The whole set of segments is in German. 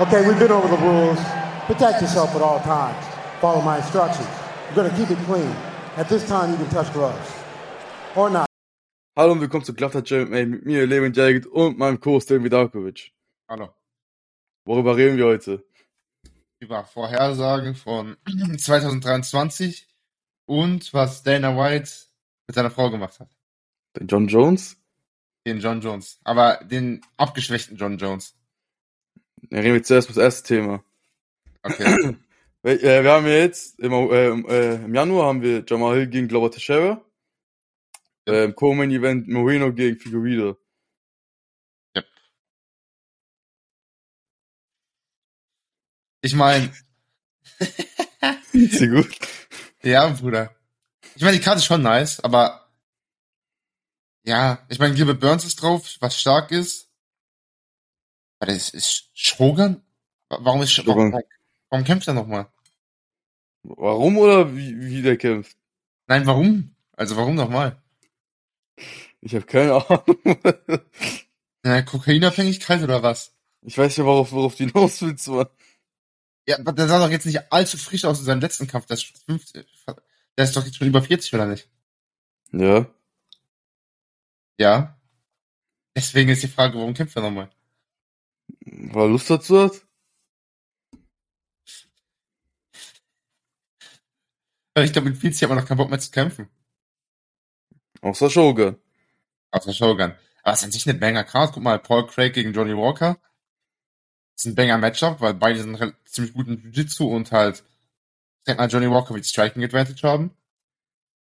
Okay, we've been over the rules. Protect yourself at all times. Follow my instructions. We're gonna keep it clean. At this time, you can touch gloves. Or not. Hallo und willkommen zu Glatter MMA mit mir, Levin Jagged und meinem Co Stan Vidakovic. Hallo. Worüber reden wir heute? Über Vorhersagen von 2023 und was Dana White mit seiner Frau gemacht hat. Den John Jones? Den John Jones. Aber den abgeschwächten John Jones. Ja, reden wir zuerst über das erste Thema. Okay. Wir, äh, wir haben ja jetzt im, äh, im, äh, im Januar haben wir Jamal Hill gegen Glover Teixeira. Äh, Im Co-Main Event Moreno gegen Figueredo. Yep. Ich meine, Sehr gut. ja, Bruder. Ich meine, die Karte ist schon nice, aber ja, ich meine, Gilbert Burns ist drauf, was stark ist. Aber das ist Shogun? Warum ist Shogun. Warum, warum kämpft er nochmal? Warum oder wie, wie der kämpft? Nein, warum? Also warum nochmal? Ich habe keine Ahnung. Ja, Kokainabhängigkeit oder was? Ich weiß nicht, worauf, worauf die hinaus willst, Mann. Ja, aber der sah doch jetzt nicht allzu frisch aus in seinem letzten Kampf. Der ist, schon 50, der ist doch jetzt schon über 40, oder nicht? Ja. Ja. Deswegen ist die Frage, warum kämpft er nochmal? Weil er Lust dazu hat? Weil ich glaube, mit Vizi hat man noch keinen Bock mehr zu kämpfen. Außer Shogun. Außer Shogun. Aber es ist an sich eine Banger Card. Guck mal, Paul Craig gegen Johnny Walker. Das ist ein Banger Matchup, weil beide sind ziemlich gut im Jiu-Jitsu und halt, ich denke mal, Johnny Walker wird Striking Advantage haben.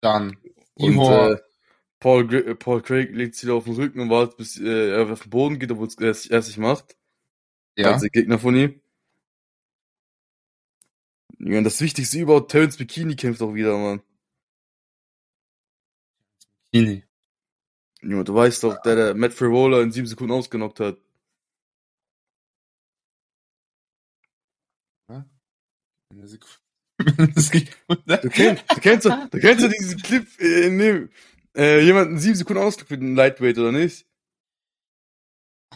Dann Und Ihor, äh, Paul, äh, Paul Craig legt sich wieder auf den Rücken und wartet, bis äh, er auf den Boden geht, obwohl es er es erst nicht macht. Ja. Der Gegner von ihm. Ja, und das Wichtigste überhaupt, Terence Bikini kämpft auch wieder, Mann. Kini. Ja, du weißt doch, der, der Matt Frivola in sieben Sekunden ausgenockt hat. Eine Sekunde. Du kennst, du kennst, doch- du kennst doch diesen Clip, äh, in dem äh, jemanden sieben Sekunden ausgenockt mit einem Lightweight, oder nicht?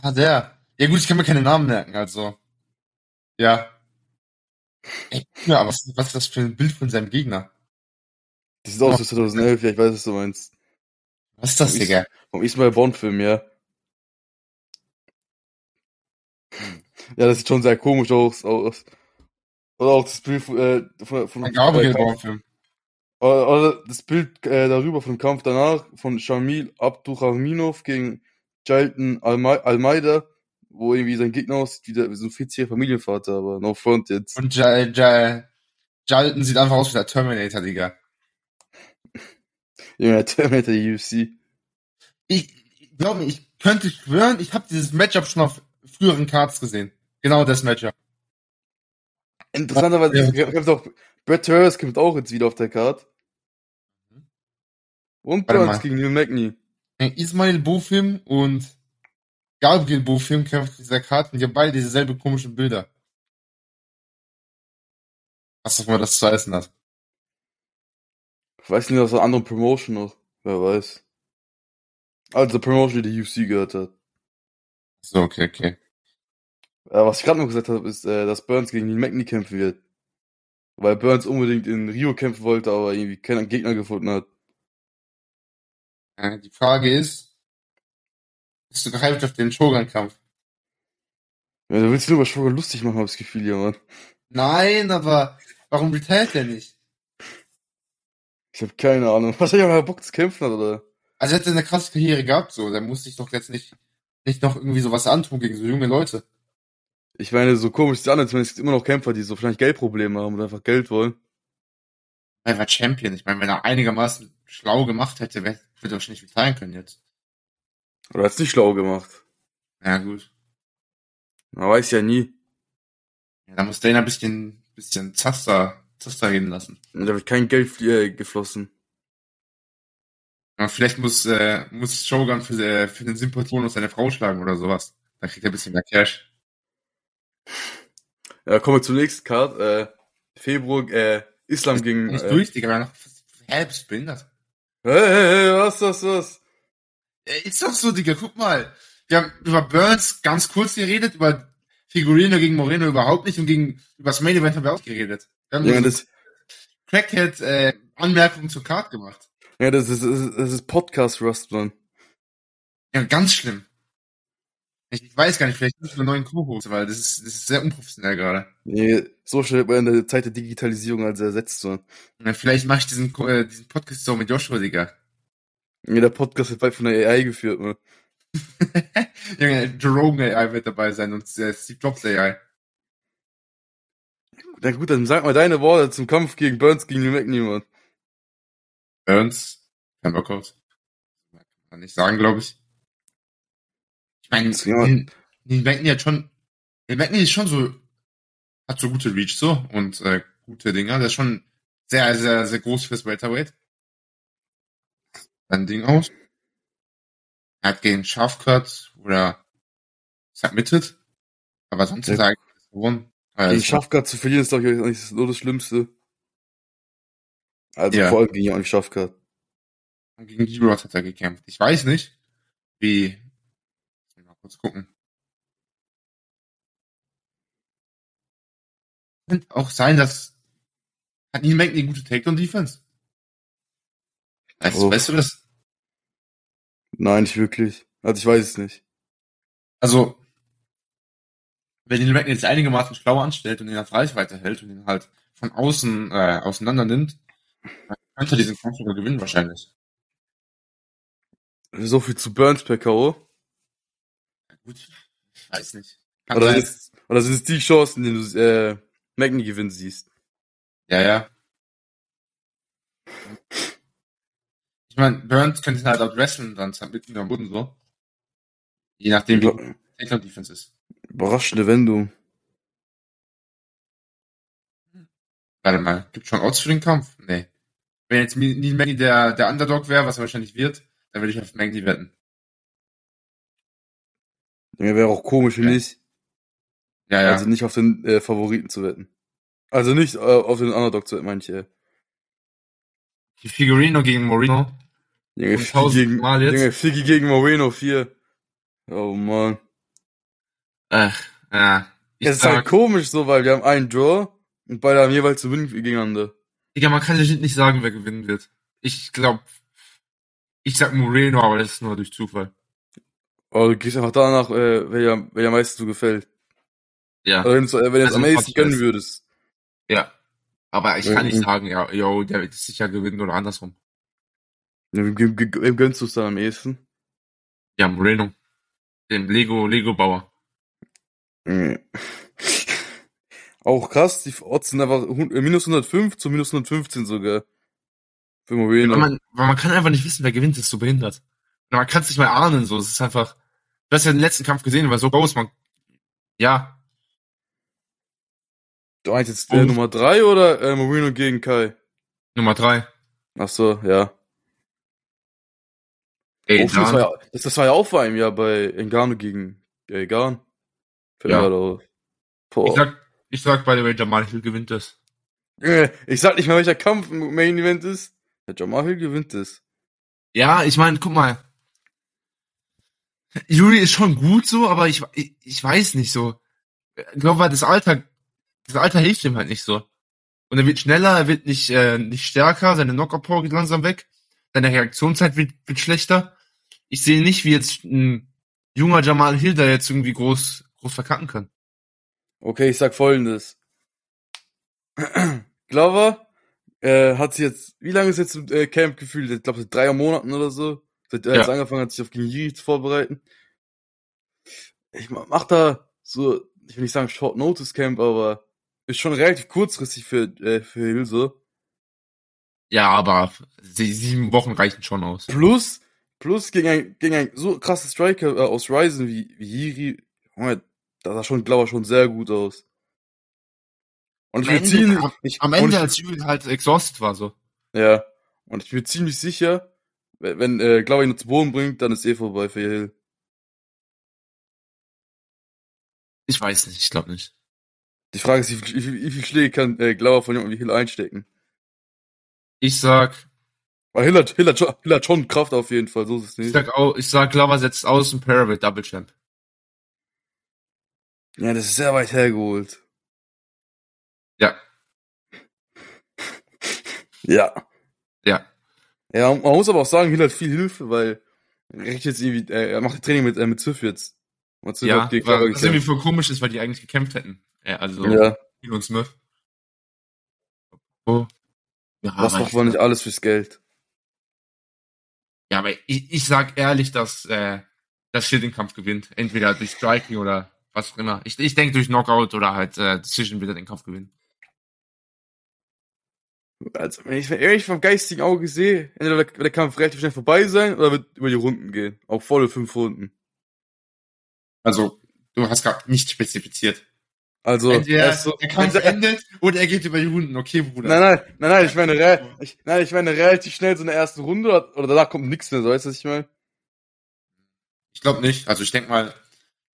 Ah, der. Ja gut, ich kann mir keine Namen merken, also. Ja. Ey, ja, aber was, was ist das für ein Bild von seinem Gegner? Das sieht aus wie 2011, ja, ich weiß, was du meinst. Was ist das, Ist- Digga? Vom Ismail Bond-Film, ja. Ja, das sieht schon sehr komisch aus. aus. Oder auch das Bild äh, von, von Gabriel Bond-Film. oder, oder das Bild äh, darüber von dem Kampf danach von Shamil Abdurrahminov gegen Jalton Alme Almeida, wo irgendwie sein Gegner aussieht wie, der, wie so ein 40-jähriger Familienvater, aber no front jetzt. Und ja, ja, Jalton sieht einfach aus wie der Terminator, Digga. Der Terminator UFC. Ich, ich glaube, ich könnte schwören, ich habe dieses Matchup schon auf früheren Cards gesehen. Genau das Matchup. Interessanterweise Ja. kämpft auch Brett Harris kämpft auch jetzt wieder auf der Card. Und Burns gegen Neil Magny. Ismail Bofim und Gabriel Bofim kämpfen auf dieser Karte und die haben beide dieselbe komischen Bilder. Was auch immer das zu heißen hat. Ich weiß nicht, aus einer anderen Promotion noch. Wer weiß. Also Promotion, die die UFC gehört hat. So, okay, okay. Äh, was ich gerade noch gesagt habe, ist, äh, dass Burns gegen Neil Magny kämpfen wird. Weil Burns unbedingt in Rio kämpfen wollte, aber irgendwie keinen Gegner gefunden hat. Ja, die Frage ist, bist du gehypt auf den Shogun-Kampf? Ja, du willst nur über Shogun lustig machen, hab ich das Gefühl hier, Mann. Nein, aber warum retired der nicht? Ich habe keine Ahnung. Wahrscheinlich auch Bock zu kämpfen oder? Also er hat eine krasse Karriere gehabt, so. Der muss sich doch jetzt nicht, nicht noch irgendwie sowas antun gegen so junge Leute. Ich meine, so komisch ist es an, als wenn es gibt immer noch Kämpfer, die so wahrscheinlich Geldprobleme haben und einfach Geld wollen. Er war Champion. Ich meine, wenn er einigermaßen schlau gemacht hätte, würde er wahrscheinlich retiren können jetzt. Oder hat's nicht schlau gemacht. Ja, gut. Man weiß ja nie. Ja, da muss Dana ein bisschen, bisschen Zaster, Zaster reden lassen. Da wird kein Geld äh, geflossen. Aber vielleicht muss, äh, muss Shogun für, äh, für den Sympathien seine Frau schlagen oder sowas. Dann kriegt er ein bisschen mehr Cash. Ja, kommen wir zum nächsten Card. Äh, Februar, äh, Islam gegen. Nicht Äh, durch, Digga. noch- du behindert? hey, hey, hey, was, was, was? Äh, Ist doch so, Digga, guck mal. Wir haben über Burns ganz kurz geredet, über Figurino gegen Moreno überhaupt nicht und gegen über das Main Event haben wir auch geredet. Wir haben Ja, so das, Crackhead äh, Anmerkungen zur Card gemacht. ja, das ist, das ist, das ist Podcast-Rust, Mann. Ja, ganz schlimm. Ich, ich weiß gar nicht, vielleicht nicht einen neuen Co-Host, weil das ist, das ist sehr unprofessionell gerade. Nee, so schnell man in der Zeit der Digitalisierung als ersetzt, Mann. Ja, vielleicht mache ich diesen, äh, diesen Podcast so mit Joshua, Digga. Ja, der Podcast wird bald von der AI geführt, Mann. Junge, Jerome AI wird dabei sein und äh, Steve Jobs AI. Na gut, dann sag mal deine Worte zum Kampf gegen Burns gegen New McNeil. Burns, kein Workout. Kann man nicht sagen, glaube ich. Ich meine, Ja. den McNeil hat schon, den McNeil ist schon so, hat so gute Reach so und äh, gute Dinger. Der ist schon sehr, sehr, sehr groß fürs Welterweight. Sein Ding aus. Er hat gegen Schafcut oder submitted. Aber sonst hat er eigentlich gewonnen. Also, Gegen Schafkat zu verlieren ist doch nicht so das Schlimmste. Also Ja. vor allem gegen Johnny Schafkat. gegen G-Rod hat er gekämpft. Ich weiß nicht, wie. Mich mal kurz gucken. Könnte auch sein, dass. Hat Neil Magny eine gute Takedown-Defense? Weißt, Oh. weißt du das? Nein, nicht wirklich. Also ich weiß es nicht. Also, wenn Neil Magny jetzt einigermaßen schlau anstellt und ihn auf Reichweite hält und ihn halt von außen äh, auseinander nimmt, dann könnte er diesen Kampf sogar gewinnen wahrscheinlich. So viel zu Burns per K.O. Ja, gut, ich weiß nicht. Kann Oder, sein. ist, oder sind es die Chancen, die du äh, Magny gewinnen siehst? Ja, ja. Ich meine, Burns könnte ihn halt auch wrestlen, dann mit ihm am Boden so. Je nachdem, wie Über, Takedown Defense ist. überraschende Wendung. Warte mal, gibt schon Odds für den Kampf? Nee. Wenn jetzt Neil Magny der, der Underdog wäre, was er wahrscheinlich wird, dann würde ich auf Magny wetten. Ja, wäre auch komisch, wenn Ja. nicht. Ja, ja. Also nicht auf den äh, Favoriten zu wetten. Also nicht äh, auf den Underdog zu wetten, meine ich. Äh. Figurino gegen Moreno. Junge, 1000 gegen, Mal jetzt? Junge, Figgy gegen Moreno 4. Oh man. Ach, ja. Ich Es ist halt komisch so, weil wir haben einen Draw und beide haben jeweils zu Win gegeneinander. Digga, man kann legit nicht sagen, wer gewinnen wird. Ich glaube, ich sag Moreno, aber das ist nur durch Zufall. Aber du gehst einfach danach, äh, wer, wer am meisten so gefällt. Ja. Oder wenn du äh, wenn du es Also am meisten gönnen würdest. Ja. Aber ich kann nicht Mhm. sagen, ja, yo, der wird sicher gewinnen oder andersrum. Ja, Wem, gönnst du es dann am ehesten? Ja, Moreno. Dem Lego, Lego-Bauer. Mhm. Auch krass, die Odds sind einfach äh, minus 105 zu minus 115 sogar. Für Moreno. Weil man, weil man kann einfach nicht wissen, wer gewinnt, ist so behindert. Man kann es nicht mal ahnen, so. Es ist einfach, du hast ja den letzten Kampf gesehen, war so groß, man, ja, Du meinst jetzt äh. Nummer 3 oder äh, Moreno gegen Kai? Nummer drei. Ach so, ja. Ey, Oh, das, war ja das, das war ja auch vor einem Jahr bei Engano gegen äh, Garn. Ja. ich sag, ich sag, by the way, Jamal Hill gewinnt das. Junge, ich sag nicht mal, welcher Kampf im Main Event ist. Der Jamal Hill gewinnt es. Ja, ich meine, guck mal. Juri ist schon gut so, aber ich, ich, ich weiß nicht so. Ich glaube, das Alter, das Alter hilft ihm halt nicht so. Und er wird schneller, er wird nicht, äh, nicht stärker, seine Knockout-Power geht langsam weg, seine Reaktionszeit wird, wird schlechter. Ich sehe nicht, wie jetzt ein junger Jamal Hill da jetzt irgendwie groß, groß verkacken kann. Okay, ich sag folgendes. Glover äh, hat sich jetzt, wie lange ist jetzt im äh, Camp gefühlt? Ich glaube, seit drei Monaten oder so. Seit er Ja. jetzt angefangen hat, sich auf gegen Jiri zu vorbereiten. Ich ma- mach da so, ich will nicht sagen Short Notice Camp, aber ist schon relativ kurzfristig für, äh, für Hill so. Ja, aber sie- sieben Wochen reichen schon aus. Plus, plus gegen ein, gegen ein so krasses Striker äh, aus Ryzen wie, wie Junge, da sah schon Glover schon sehr gut aus. Und ich Am bin Ende- ziemlich, am- ich, Ende, ich, als Juri halt exhausted war, so. Ja. Und ich bin ziemlich sicher, wenn, wenn äh, Glover ihn zu Boden bringt, dann ist eh vorbei für Hill. Ich weiß nicht, ich glaube nicht. Die Frage ist, wie viel, wie wie viel Schläge kann äh, Glover von jemandem wie Hill einstecken? Ich sag, Hill hat, Hill, hat, schon- Hill hat schon Kraft auf jeden Fall, so ist es ich nicht. sag, auch, ich sag, Glover setzt aus ein Paravate Double Champ. Ja, das ist sehr weit hergeholt. Ja. Ja. Ja. Ja, man muss aber auch sagen, Hill hat viel Hilfe, weil er kriegt jetzt irgendwie, äh, er macht Training mit, äh, mit Ziff jetzt. Und Ziff Ja, gegen was irgendwie voll komisch ist, weil die eigentlich gekämpft hätten. Ja, also Ja, Hill und Smith. Oh. Ja, was macht ich- man nicht alles fürs Geld? Ja, aber ich, ich sag ehrlich, dass äh, das Hill den Kampf gewinnt. Entweder durch Striking oder was auch immer. Ich, ich denke durch Knockout oder halt äh, Decision wird er den Kampf gewinnen. Also, wenn ich ehrlich vom geistigen Auge sehe, entweder wird der Kampf relativ schnell vorbei sein oder wird über die Runden gehen. Auch volle fünf Runden. Also, du hast gerade nicht spezifiziert. Also, Entweder so, der Kampf entweder- endet oder er geht über die Runden. Okay, Bruder. Nein, nein, nein, nein, ich meine, ich, nein, ich meine relativ schnell so eine erste Runde oder, oder danach kommt nichts mehr, so weißt du, was ich meine? Ich glaube nicht. Also ich denke mal,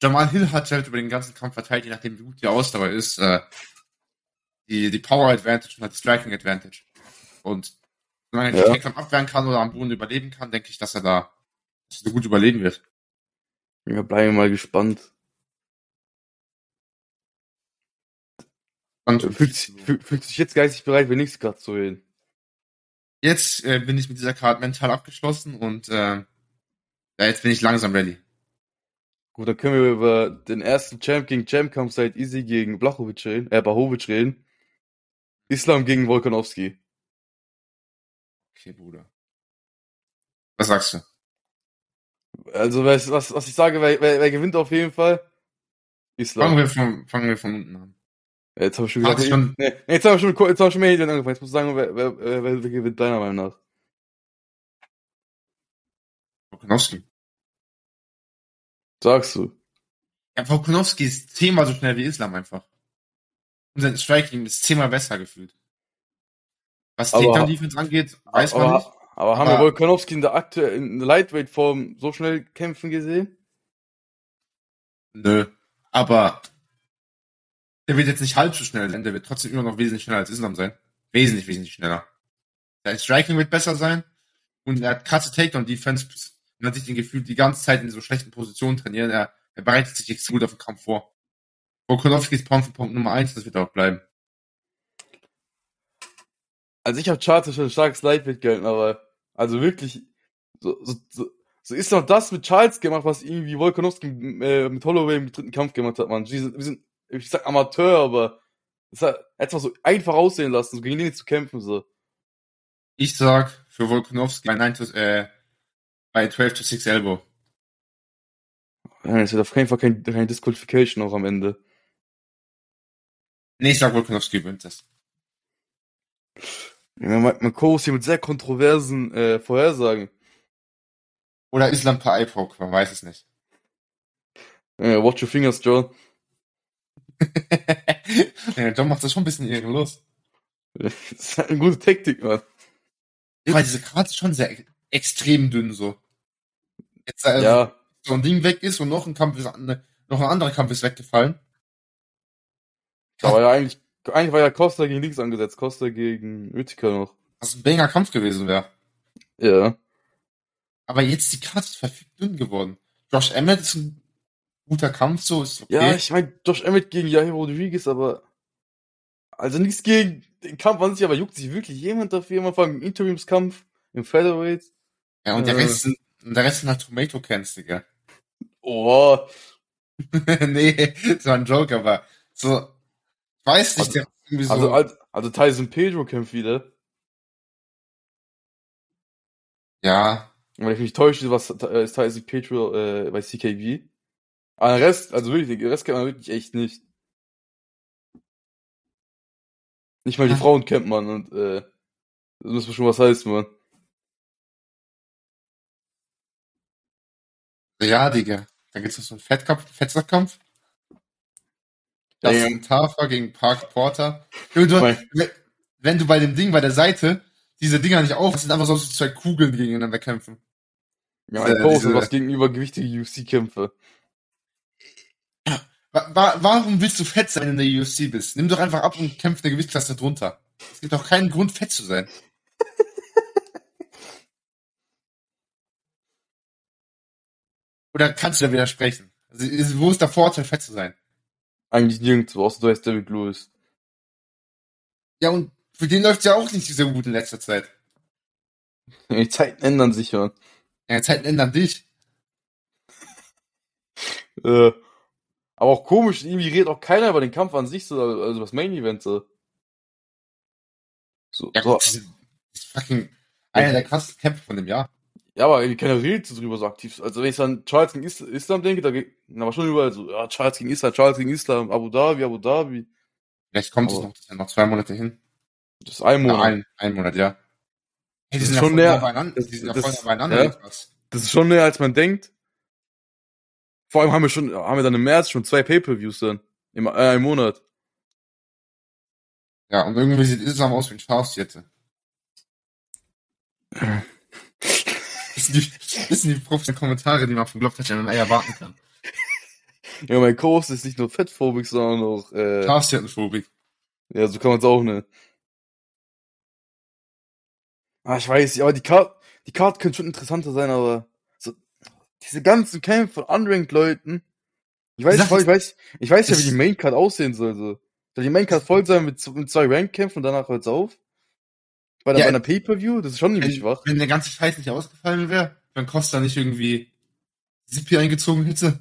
Jamal Hill hat halt über den ganzen Kampf verteilt, je nachdem wie gut die Ausdauer ist, äh, die, die Power Advantage und halt die Striking Advantage. Und solange er Ja. den Takedown abwehren kann oder am Boden überleben kann, denke ich, dass er da dass er gut überleben wird. Ja, bleiben wir mal gespannt. Und Fühlt sich, fühlt, fühlt sich jetzt geistig bereit, für nichts gerade zu reden. jetzt äh, bin ich mit dieser Card mental abgeschlossen und äh, ja, jetzt bin ich langsam ready. Gut, dann können wir über den ersten Champ gegen Champ Kampf seit Easy gegen Blachowicz reden, äh, Bahovic reden. Islam gegen Volkanovski. Okay, Bruder. Was sagst du? Also, was, was, was ich sage, wer, wer, wer gewinnt auf jeden Fall? Islam. Fangen wir von, fangen wir von unten an. Ja, Jetzt habe ich schon Hat gesagt, sich schon- nee, jetzt haben wir schon, jetzt haben wir schon mehr Medien angefangen. Jetzt musst du sagen, wer, wer, wer, wer, wer gewinnt deiner Meinung nach? Volkanovski. Sagst du? Ja, Volkanovski ist zehnmal so schnell wie Islam einfach. Und sein Striking ist zehnmal besser gefühlt. Was Aber- Takedown-Defense angeht, weiß man aber, nicht. aber haben Aber- wir Volkanovski in der aktuellen Lightweight-Form so schnell kämpfen gesehen? Nö. Aber der wird jetzt nicht halb so schnell sein, der wird trotzdem immer noch wesentlich schneller als Islam sein. Wesentlich, wesentlich schneller. Sein Striking wird besser sein und er hat krasse Takedown-Defense und hat sich den Gefühl die ganze Zeit in so schlechten Positionen trainieren. Er, er bereitet sich extrem gut auf den Kampf vor. Volkanovski ist Pound für Pound Nummer eins, das wird auch bleiben. Also ich habe Charles schon ein starkes Lightweight gehalten, aber also wirklich so, so, so, so ist doch das mit Charles gemacht, was irgendwie Volkanovski äh, mit Holloway im dritten Kampf gemacht hat, man. Wir sind, wir sind ich sag Amateur, aber es hat etwas so einfach aussehen lassen, so gegen den zu kämpfen so. Ich sag für Volkanovski bei 9 to, äh, bei 12 to 6 Elbow. Ja, Es wird auf keinen Fall kein, kein Disqualification auch am Ende. Nee, ich sag Volkanovski gewinnt das. Ja, man, Co. hier mit sehr kontroversen äh, Vorhersagen. Oder Islam per Eye-Poke, man weiß es nicht. Äh, watch your fingers, John. ja, John macht das schon ein bisschen ehrenlos. Das ist halt eine gute Taktik, Mann. Weil diese Karte ist schon sehr extrem dünn so. Jetzt äh, Ja, so ein Ding weg ist und noch ein Kampf ist, noch ein anderer Kampf ist weggefallen. war ja eigentlich, eigentlich war ja Costa gegen links angesetzt, Costa gegen Utica noch. Was ein banger Kampf gewesen wäre. Ja. Aber jetzt die Karte ist verfickt dünn geworden. Josh Emmett ist ein guter Kampf, so ist okay. Ja, ich meine, Josh Emmett gegen Jair Rodriguez, aber also nichts gegen den Kampf an sich, aber juckt sich wirklich jemand dafür am Anfang im Interimskampf im Featherweight? Ja, und der Äh. Rest sind, der Rest sind halt Tomato Cans, Digga. Oh, nee, das war ein Joke, aber so, ich weiß nicht, der ist irgendwie so, also, also, also Tyson Pedro kämpft wieder. ja, Wenn ich mich täusche, was äh, ist Tyson Pedro äh, bei CKB. Aber den Rest, also wirklich, den Rest kennt man wirklich echt nicht. Nicht mal die Ja. Frauen kennt man und äh, das muss schon was heißen, man. ja, Digga. Dann gibt's noch so einen Fettkampf, Fettsackkampf. Ja, Justin Tafa gegen Park Porter. Junge, du, wenn- du bei dem Ding bei der Seite diese Dinger nicht auf, sind einfach so zwei Kugeln die gegeneinander kämpfen. Ja, ein Äh, Post diese- was gegenüber gewichtige UFC-Kämpfe. Wa wa warum willst du fett sein, wenn du in der UFC bist? Nimm doch einfach ab und kämpf eine Gewichtsklasse drunter. Es gibt doch keinen Grund, fett zu sein. Oder kannst du da widersprechen? Also, ist- wo ist der Vorteil, fett zu sein? Eigentlich nirgendwo, außer du heißt David Lewis. Ja, und für den läuft's ja auch nicht so gut in letzter Zeit. Die Zeiten ändern sich ja. Ja, Zeiten ändern dich. Äh, aber auch komisch, irgendwie redet auch keiner über den Kampf an sich, so, also das Main Event so. So, Ja, so das ist, fucking einer der krassesten Kämpfe von dem Jahr. ja, aber irgendwie keiner redet so drüber so aktiv. Also wenn ich an Charles gegen Is Islam denke, da geht, na, aber schon überall so, ja, Charles gegen Islam, Charles gegen Islam, Abu Dhabi, Abu Dhabi. Vielleicht kommt es Aber- noch, das sind noch zwei Monate hin. Das ist ein Ja, Monat. ein, ein Monat, ja. Hey, die Das sind ist ja schon voll näher- beieinander. das- Die sind ja das- voll nah beieinander. ja. Krass. Das ist schon näher, als man denkt. Vor allem haben wir schon, haben wir dann im März schon zwei Pay-Per-Views dann. Im, äh, einem Monat. Ja, und irgendwie sieht Islam aus wie ein Schafsjette. Das sind die, das sind die professionellen Kommentare, die man vom Blocktouch MMA erwarten kann. Ja, mein Kurs ist nicht nur fettphobik, sondern auch, äh, Schafsjettenphobik. ja, so kann man es auch nennen. Ah, ich weiß, ja, aber die Card, die Card könnte schon interessanter sein, aber diese ganzen Kämpfe von unranked Leuten. Ich weiß, ich weiß, ich weiß, ja, wie die Main Card aussehen soll, so. Soll die Main Card voll sein mit, mit zwei Rank-Kämpfen und danach hört's auf? Bei, der, Ja. bei einer Pay-Per-View? Das ist schon nämlich schwach. wenn der ganze Scheiß nicht ausgefallen wäre, wenn Costa nicht irgendwie Sippi eingezogen hätte.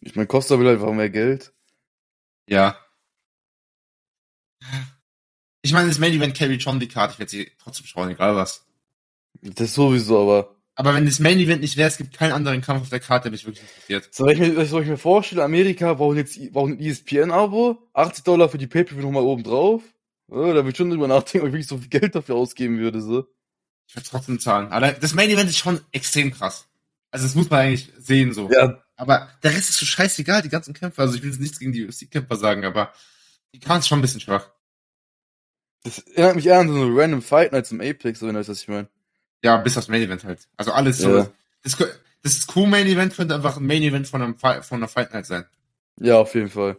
Ich mein, Costa will einfach mehr Geld. Ja. Ich meine, das Main Event carry schon die Karte. Ich werde sie trotzdem schauen, egal was. Das sowieso, aber. Aber wenn das Main Event nicht wäre, es gibt keinen anderen Kampf auf der Karte, der mich wirklich interessiert. So, wenn ich mir, soll ich mir vorstellen, Amerika braucht jetzt, braucht ein ESPN-Abo, 80 Dollar für die Pay-Per-View nochmal oben drauf. Ja, da würde ich schon drüber nachdenken, ob ich wirklich so viel Geld dafür ausgeben würde, so. Ich werde trotzdem zahlen. Aber das Main Event ist schon extrem krass. Also das muss man eigentlich sehen so. Ja, Aber der Rest ist so scheißegal, die ganzen Kämpfer. Also ich will jetzt nichts gegen die UFC-Kämpfer sagen, aber die Karte ist schon ein bisschen schwach. das erinnert mich eher an so eine random Fight Night zum Apex, so wenn du weißt, was ich meine. Ja, bis aufs Main Event halt. Also alles so. Ja. Das, kö- das Co-Main Event könnte einfach ein Main Event von, einem von einer Fight Night sein. Ja, auf jeden Fall.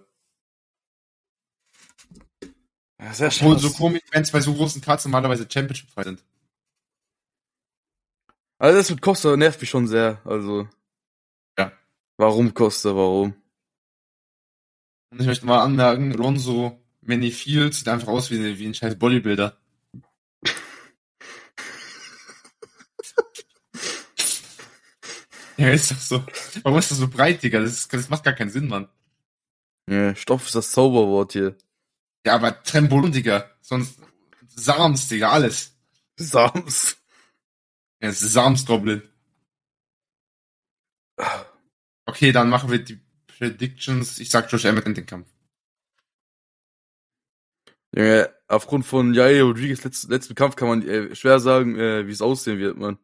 Ja, sehr Obwohl schade. so Co-Main Events bei so großen Cards normalerweise Championship Fight sind. Also das mit Costa nervt mich schon sehr, also. Ja. Warum Costa, warum? Und ich möchte mal anmerken, Alonso Manifield sieht einfach aus wie, wie ein scheiß Bodybuilder. Ja, ist doch so. Warum ist das so breit, Digga? Das, ist, das macht gar keinen Sinn, Mann. Ja, Stoff ist das Zauberwort hier. Ja, aber Trembolon, Digga. Sonst Sams, Digga, alles. Sams. Ja, es ist Sams Goblin. Okay, dann machen wir die Predictions. Ich sag Josh Emmett in den Kampf. Ja, aufgrund von Jair Rodriguez letzten, letzten Kampf kann man äh, schwer sagen, äh, wie es aussehen wird, man.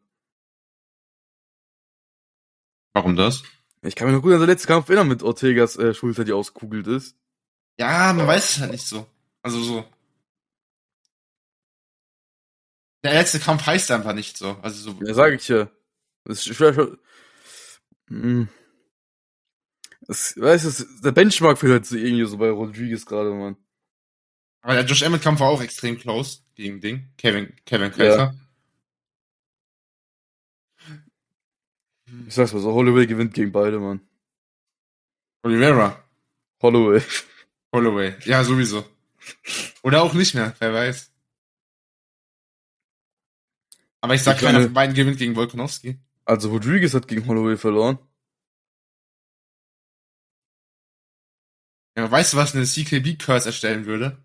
Warum das? Ich kann mich noch gut an den letzten Kampf erinnern mit Ortegas äh, Schulter, die auskugelt ist. Ja, man weiß es halt nicht so. Also so. Der letzte Kampf heißt einfach nicht so. Also so. Ja, sag ich ja. Das ist schwer schon. Hm. Das, weißt du, der Benchmark fehlt halt so irgendwie so bei Rodriguez gerade, man. Aber der Josh Emmett Kampf war auch extrem close gegen Ding. Kevin, Kevin Kaiser. Ich sag's mal so, Holloway gewinnt gegen beide, man. Oliveira. Holloway. Holloway. Ja, sowieso. Oder auch nicht mehr, wer weiß. Aber ich sag, Ich keiner von beiden gewinnt gegen Volkanovski. Also Rodriguez hat gegen Holloway verloren. Ja, weißt du, was eine CKB-Curse erstellen würde?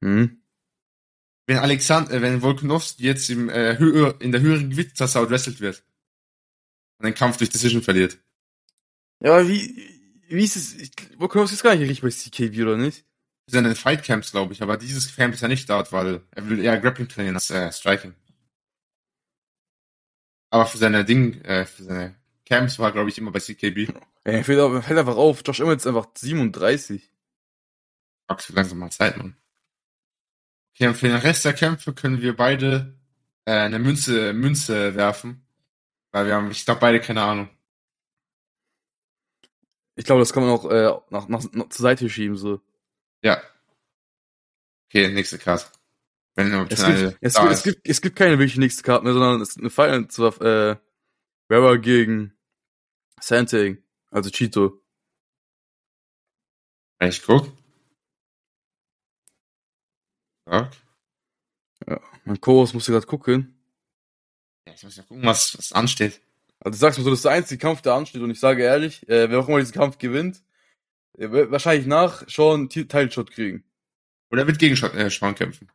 Hm. Wenn Alexander, äh, wenn Volkanovski jetzt im, äh, höher, in der höheren Gewichtsklasse outwrestelt wird. Und den Kampf durch Decision verliert. Ja, aber wie, wie ist es? Ich, Volkanovski ist gar nicht richtig bei CKB, oder nicht? Wir sind in Fightcamps, glaube ich, aber dieses Camp ist ja nicht dort, weil er will eher Grappling trainieren als äh, Striking. Aber für seine Ding, äh, für seine Camps war, glaube ich, immer bei CKB. Ey, fällt, fällt einfach auf, Josh Emmett ist einfach 37. Fuck, so langsam mal Zeit, Mann. Okay, und für den Rest der Kämpfe können wir beide äh, eine Münze, Münze werfen. Weil wir haben, ich glaube, beide keine Ahnung. Ich glaube, das kann man auch äh, nach, nach, nach zur Seite schieben, so. Ja. Okay, nächste Karte. Wenn Es gibt, es, gibt, es, ist. gibt, es gibt keine wirkliche nächste Karte mehr, sondern es gibt eine Fight zwar äh, Rara gegen Santang, also Cheeto. Ich guck. Ja. Mein Chorus musste gerade gucken. Ja, ich muss ja gucken, was, was ansteht. Also du sagst mir so, das ist der einzige Kampf, der ansteht und ich sage ehrlich, äh, wer auch immer diesen Kampf gewinnt, er wird wahrscheinlich nach Sean Title-Shot kriegen. Und er wird gegen Sean, äh, Sean kämpfen.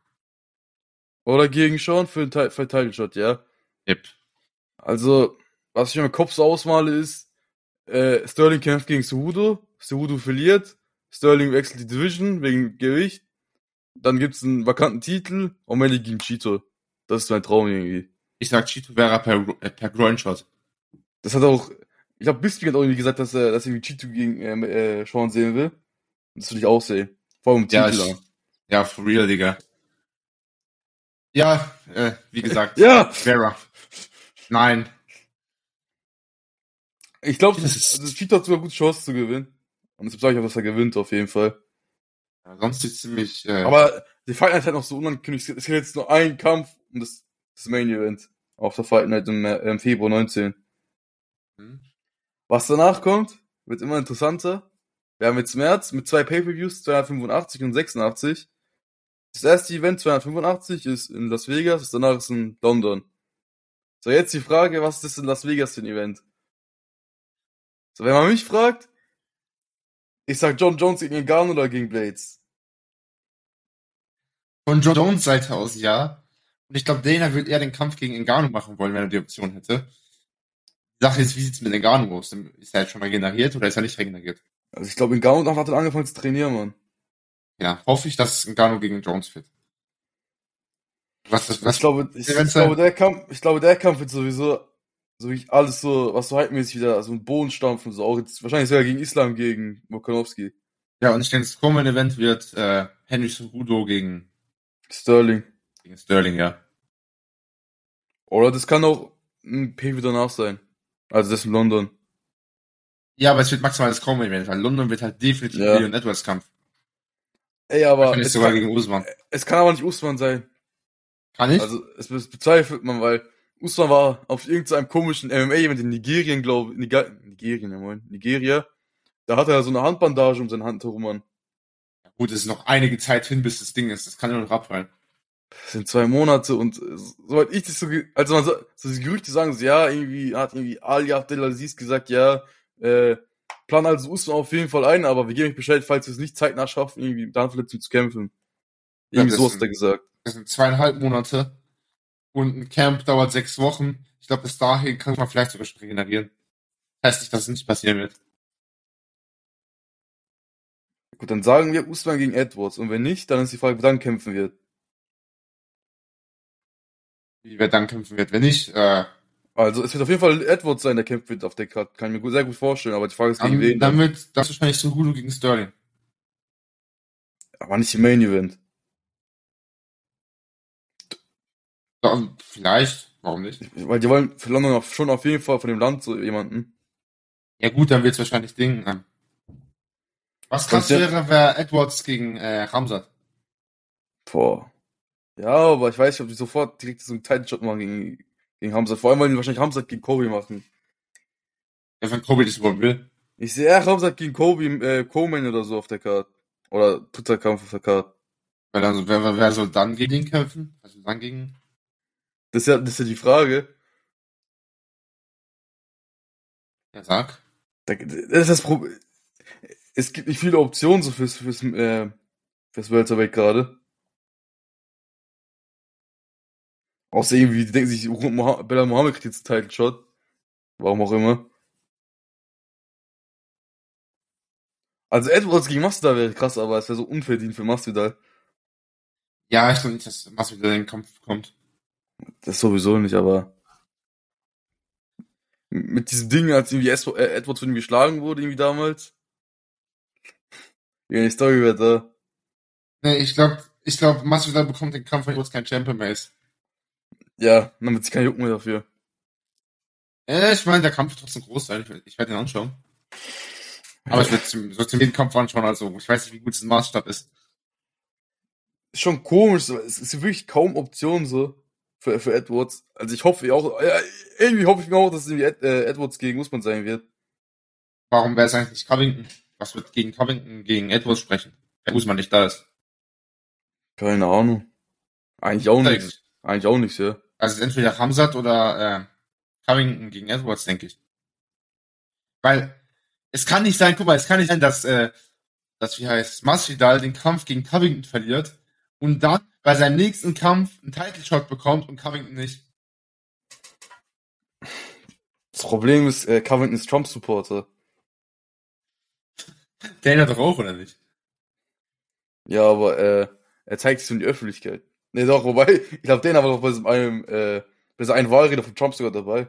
Oder gegen Sean für einen für einen Title-Shot, ja. Yep. Also, was ich in meinem Kopf so ausmale, ist, äh, Sterling kämpft gegen Cejudo, Cejudo verliert, Sterling wechselt die Division wegen Gewicht, dann gibt's einen vakanten Titel, O'Malley gegen Cheeto. Das ist mein Traum irgendwie. Ich sag, Cheeto wäre per, äh, per Groin-Shot. Das hat auch, ich glaube, Bisping hat auch irgendwie gesagt, dass er, dass er Cheeto gegen äh, äh, Sean sehen will. Das würde ich auch sehen. Vor allem Ja, Titel. ich-. Ja, for real, Digga. Ja, äh, wie gesagt. Ja! Vera. Nein. Ich glaube, Das ist- also Cheeto hat sogar gute Chance zu gewinnen. Und deshalb sage ich auch, dass er gewinnt, auf jeden Fall. Ja, sonst ist ziemlich, äh, Aber die Fight Night hat noch so unangekündigt. Es gibt jetzt nur einen Kampf und das, das Main Event. Auf der Fight Night im, äh, im Februar 19. hm? Was danach kommt, wird immer interessanter. Wir haben jetzt März mit zwei Pay-Per-Views, 285 und 86. Das erste Event, 285, ist in Las Vegas, das danach ist in London. So, jetzt die Frage, was ist das in Las Vegas für ein Event? So, wenn man mich fragt, ich sag John Jones gegen Ngannou oder gegen Blades. Von John Jones Seite aus, ja. Und ich glaube, Dana wird eher den Kampf gegen Ngannou machen wollen, wenn er die Option hätte. Die Sache ist, wie sieht's mit Ngannou aus? Ist er jetzt schon regeneriert oder ist er nicht regeneriert? Also ich glaube, Ngannou hat dann angefangen zu trainieren, Mann. Ja, hoffe ich, dass Ngannou gegen Jones wird. Was, was, was ich glaube, ich, ich glaube, der Kampf, ich glaube, der Kampf wird sowieso, so wie alles so, was so halbmäßig wieder, so ein Boden stampfen, so auch jetzt, wahrscheinlich sogar gegen Islam, gegen Volkanovski. Ja, und ich denke, das kommende Event wird äh, Henry Cejudo gegen, Sterling. gegen Sterling, ja. Oder das kann auch ein PV danach sein. Also das in London. Ja, aber es wird maximal das kommende Event, weil London wird halt definitiv Ja. Leon Edwards Kampf. Ey, aber es sogar kann, gegen Usman. es kann aber nicht Usman sein. Kann ich? Also es be- bezweifelt man, weil Usman war auf irgendeinem komischen MMA-Event in Nigerien, glaube ich. Niger Nigerien, ja moin. Nigeria. Da hat er so eine Handbandage um seine Hand herum, Mann. Gut, es ist noch einige Zeit hin, bis das Ding ist. Das kann ja noch abfallen. Das sind zwei Monate und äh, soweit ich das so, also man so, so die Gerüchte sagen so, ja, irgendwie hat irgendwie Ali Abdelaziz gesagt, ja, äh, plan also Usman auf jeden Fall ein, aber wir geben euch Bescheid, falls wir es nicht zeitnah schaffen, irgendwie mit Darmverletzung zu kämpfen. Ja, Irgendwie das so hat er gesagt. Das sind zweieinhalb Monate. Und ein Camp dauert sechs Wochen. Ich glaube, bis dahin kann man vielleicht sogar schon regenerieren. Heißt nicht, dass es nicht passieren wird. Gut, dann sagen wir Usman gegen Edwards und wenn nicht, dann ist die Frage, wer dann kämpfen wird. Wie wer dann kämpfen wird. Wenn nicht, äh, Also es wird auf jeden Fall Edwards sein, der kämpfen wird auf der Karte. Kann ich mir gut, sehr gut vorstellen, aber die Frage ist gegen wen. dann wird das wahrscheinlich so Hulu gegen Sterling. aber nicht im Main Event. Dann, vielleicht, warum nicht? Weil die wollen für London auf, schon auf jeden Fall von dem Land so jemanden. Ja gut, dann wird es wahrscheinlich Ding. Ähm, was krass wäre, wäre Edwards gegen äh, Ramsat. Boah. Ja, aber ich weiß nicht, ob die sofort direkt so einen Title Shot machen gegen, gegen Hamzat. Vor allem wollen die wahrscheinlich Hamzat gegen Kobe machen. Ja, wenn Kobe das überhaupt will. Ich sehe eher Hamzat gegen Kobe, äh, Coleman oder so auf der Karte. Oder dritter Kampf auf der Karte. Weil also, wer, wer- wer soll dann gegen ihn kämpfen? Also dann gegen. Das ist ja, das ist ja die Frage. Ja, sag. Da- Das ist das Problem. Es gibt nicht viele Optionen so fürs, fürs, äh, fürs Welterweight gerade. Außer irgendwie, die denken sich, Bella Mohammed kriegt jetzt einen Title Shot. Warum auch immer. Also Edwards gegen Masvidal wäre krass, aber es wäre so unverdient für Masvidal. Ja, ich glaube nicht, dass Masvidal in den Kampf kommt. Das sowieso nicht, aber mit diesem Ding, als irgendwie äh, Edwards von ihm geschlagen wurde, irgendwie damals. Ja, die Story wird da. Nee, ich glaube, ich glaube, Masvidal bekommt den Kampf, weil Edwards kein Champion mehr ist. Ja, dann wird sich kein Jucken mehr dafür. Äh, ich meine, der Kampf wird trotzdem groß sein. Ich, ich werde ihn anschauen. Aber ich werde so zum jeden Kampf anschauen, also ich weiß nicht, wie gut es ein Maßstab ist. Ist schon komisch, so. es ist wirklich kaum Optionen so für, für Edwards. Also ich hoffe auch, ja, irgendwie hoffe ich mir auch, dass es irgendwie Ed, äh, Edwards gegen Usman sein wird. Warum wäre es eigentlich nicht Covington? Was wird gegen Covington, gegen Edwards sprechen? Wenn Usman nicht da ist. Keine Ahnung. Eigentlich auch nichts. Eigentlich auch nichts, ja. Also es ist entweder Hamzat oder äh, Covington gegen Edwards, denke ich. Weil es kann nicht sein, guck mal, es kann nicht sein, dass, äh, dass wie heißt Masvidal den Kampf gegen Covington verliert und dann bei seinem nächsten Kampf einen Title Shot bekommt und Covington nicht. Das Problem ist, äh, Covington ist Trump-Supporter. Dana doch auch, oder nicht? Ja, aber äh, er zeigt sich so in die Öffentlichkeit. Nee, doch, wobei, ich glaube, den aber doch bei diesem einem, äh, bei dieser einen Wahlrede von Trump sogar dabei.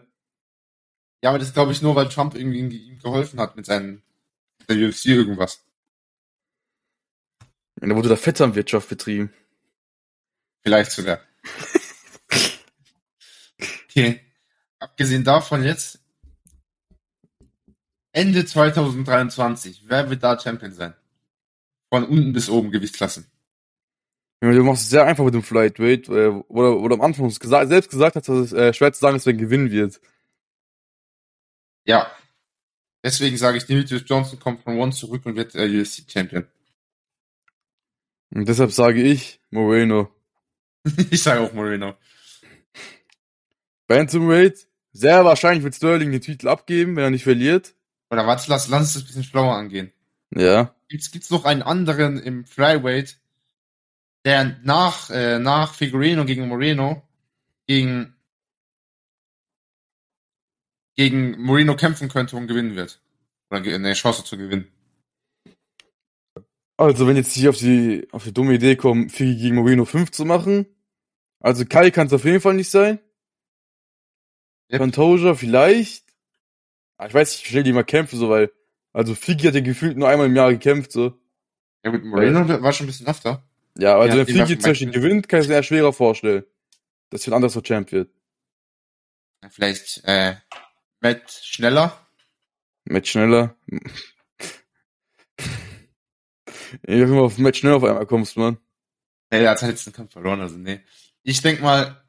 Ja, aber das glaube ich nur, weil Trump irgendwie ihm geholfen hat mit seinen mit der UFC irgendwas. Und da wurde da Vetternwirtschaft betrieben. Vielleicht sogar. okay. Abgesehen davon jetzt Ende 2023. Wer wird da Champion sein? Von unten bis oben Gewichtsklassen. Ja, Du machst es sehr einfach mit dem Flyweight, äh, wo, du- am Anfang gesa selbst gesagt hast, dass es äh, schwer zu sagen ist, wer gewinnen wird. Ja. Deswegen sage ich, Demetrius Johnson kommt von One zurück und wird äh, UFC Champion. Und deshalb sage ich Moreno. ich sage auch Moreno. Bantamweight, sehr wahrscheinlich wird Sterling den Titel abgeben, wenn er nicht verliert. Oder warte, lass, lass das ein bisschen schlauer angehen. Ja. Gibt's, gibt's noch einen anderen im Flyweight, der nach, äh, nach Figueroa gegen Moreno gegen, gegen Moreno kämpfen könnte und gewinnen wird? Oder eine Chance zu gewinnen. Also, wenn jetzt hier auf die, auf die dumme Idee kommen, Figi gegen Moreno 5 zu machen. Also, Kai kann es auf jeden Fall nicht sein. Yep. Pantoja vielleicht. Aber ich weiß nicht, wie schnell die mal kämpfen, so, weil, also Figi hat ja gefühlt nur einmal im Jahr gekämpft, so. Ja gut, Moreno war schon ein bisschen öfter. Ja, also, Ja, wenn machen zum Beispiel gewinnt, kann ich es mir eher schwerer vorstellen. Dass ein anderer Champ wird. Vielleicht, äh, Matt schneller. Match schneller. Ich immer auf Match schneller auf einmal kommst, Mann. Nee, der hat seinen letzten Kampf verloren, also nee. Ich denk mal,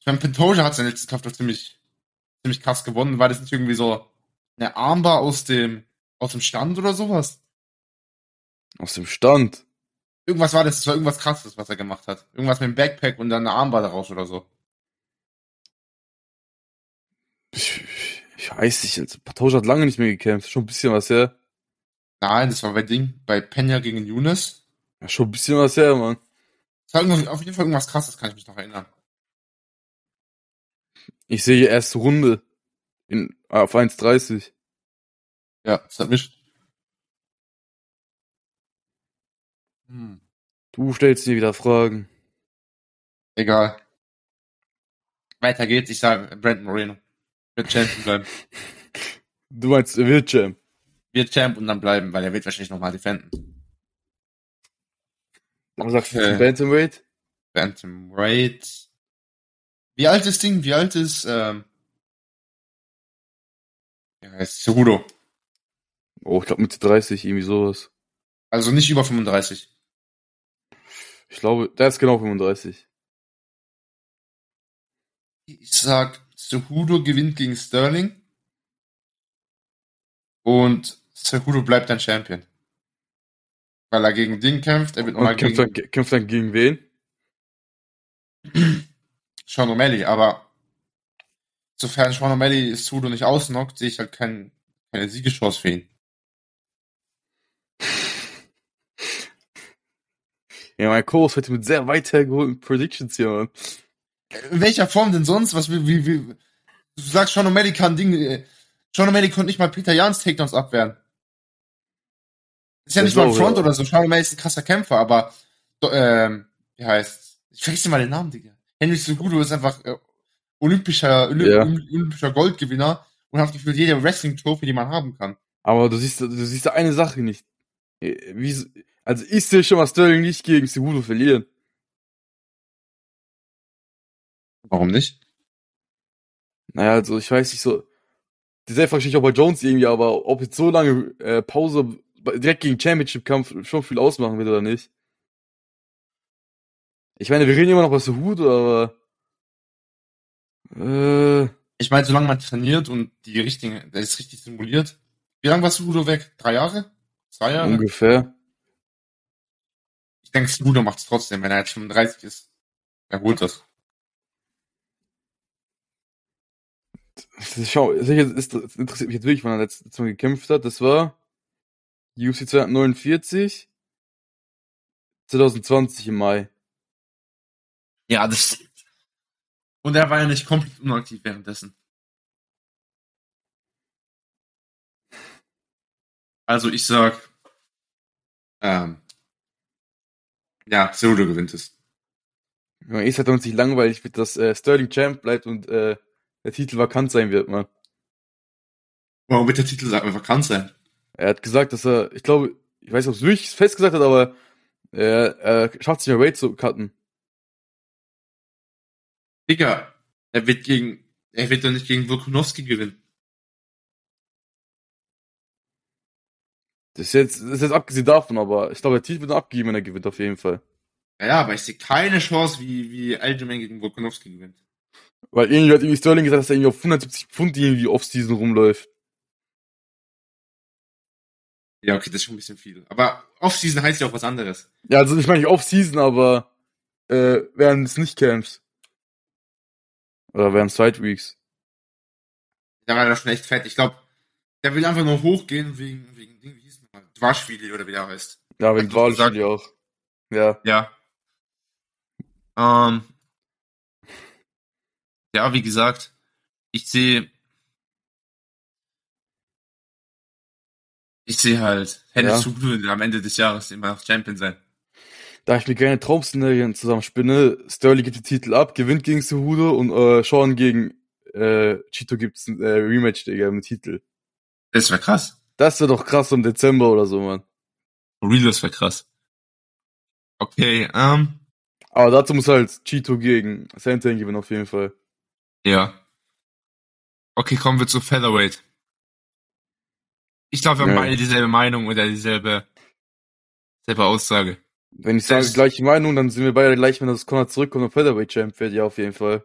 ich meine, Pantoja hat seinen letzten Kampf doch ziemlich, ziemlich krass gewonnen. War das nicht irgendwie so eine Armbar aus dem, aus dem Stand oder sowas? Aus dem Stand. Irgendwas war das, das war irgendwas krasses, was er gemacht hat. Irgendwas mit dem Backpack und dann eine Armbar daraus oder so. Ich, ich, weiß nicht, Pantoja hat lange nicht mehr gekämpft. Schon ein bisschen was her. Nein, das war bei Ding, bei Pena gegen Younes. Ja, schon ein bisschen was her, Mann. Das war auf jeden Fall irgendwas krasses, kann ich mich noch erinnern. Ich sehe die erste Runde in, auf 1,30. Ja, das hat mich. Du stellst mir wieder Fragen. egal. Weiter geht's, ich sage Brandon Moreno. Wird Champion bleiben. Du meinst, er wird Champ. Wird Champ und dann bleiben, weil er wird wahrscheinlich nochmal defenden. Was sagst du Okay. zum Bantamweight? Bantamweight. Wie alt ist Ding? Wie alt ist, ähm, ja, heißt Cejudo. Oh, ich glaube Mitte 30, irgendwie sowas. Also nicht über 35. Ich glaube, der ist genau 35. Ich sag, Cejudo gewinnt gegen Sterling. Und Cejudo bleibt dann Champion. Weil er gegen Ding kämpft, er wird nochmal kämpft dann, gegen kämpft dann gegen wen? Sean O'Malley, aber sofern Sean O'Malley Cejudo nicht ausnockt, sehe ich halt kein, keine Siegeschance für ihn. Ja, mein Kurs heute mit sehr weit hergeholten Predictions hier, Mann. In welcher Form denn sonst? Was, wie, wie, wie, du sagst, Sean O'Malley kann Dinge, äh, Sean O'Malley konnte nicht mal Peter Jans Takedowns abwehren. Ist ja Das nicht mal ein Front ja. oder so. Sean O'Malley ist ein krasser Kämpfer, aber, ähm, wie heißt, ich vergesse mal den Namen, Digga. Henry Cejudo ist einfach, äh, olympischer, Olymp Ja. olympischer Goldgewinner und hat gefühlt jede Wrestling-Trophy, die man haben kann. Aber du siehst, du siehst da eine Sache nicht. Äh, Wie, also ich sehe schon mal Sterling nicht gegen Cejudo verlieren. Warum nicht? Naja, also ich weiß nicht so. Die selber verstehe ich auch bei Jones irgendwie, aber ob jetzt so lange äh, Pause direkt gegen Championship-Kampf schon viel ausmachen wird oder nicht. Ich meine, wir reden immer noch über Cejudo, aber äh, Ich meine, solange man trainiert und die richtigen, das ist richtig simuliert, Wie lange warst du Udo weg? Drei Jahre? Zwei Jahre? Ungefähr. Ich denke, Udo macht es trotzdem, wenn er jetzt 35 ist. Er holt das. Schau, sicher ist, das interessiert mich jetzt wirklich, wann er letztes Mal gekämpft hat. Das war UFC 249 2020 im Mai. Ja, das. Und er war ja nicht komplett unaktiv währenddessen. Also ich sag, ähm, ja, Cerudo gewinnt es. Ja, ist halt uns nicht langweilig wird, dass äh, Sterling Champ bleibt und äh, der Titel vakant sein wird, man. Warum wird der Titel vakant sein? Er hat gesagt, dass er, ich glaube, ich weiß nicht, ob es wirklich fest gesagt hat, aber er, er schafft sich ja Wade zu cutten. Digga, er wird gegen, er wird doch nicht gegen Volkanovski gewinnen. Das ist jetzt, das ist jetzt abgesehen davon, aber ich glaube, der Titel wird abgegeben, wenn er gewinnt, auf jeden Fall. Ja, aber ich sehe keine Chance, wie, wie Aljamain gegen Volkanovski gewinnt. Weil irgendwie hat irgendwie Sterling gesagt, dass er irgendwie auf 170 Pfund irgendwie Offseason rumläuft. Ja, okay, das ist schon ein bisschen viel. Aber Offseason heißt ja auch was anderes. Ja, also ich meine nicht Offseason, aber äh, während es nicht Camps. Oder während Side Weeks. Da war er schon echt fett. Ich glaube, der will einfach nur hochgehen wegen, wegen Ding, wie hieß nochmal? Dwaschwili oder wie der heißt. Ja, wegen Dwalschwili auch. Ja. Ja. Ähm, ja, wie gesagt, ich sehe, ich sehe halt Hennes Ja. Cejudo am Ende des Jahres immer noch Champion sein. Da ich mir gerne Traum-Szenarien zusammenspinne, Sterling gibt den Titel ab, gewinnt gegen Cejudo und äh, Sean gegen äh, Chito gibt's ein äh, Rematch, Digga, mit Titel. Das wäre krass. Das wäre doch krass im Dezember oder so, man. For Real, das wäre krass. Okay, ähm, Aber dazu muss halt Chito gegen Santan gewinnen, auf jeden Fall. ja. Okay, kommen wir zu Featherweight. Ich glaube, wir haben Ja. beide dieselbe Meinung oder dieselbe, selbe Aussage. Wenn ich sage Das- gleiche Meinung, dann sind wir beide gleich, wenn das Conor zurückkommt und Featherweight Champ wird, ja, auf jeden Fall.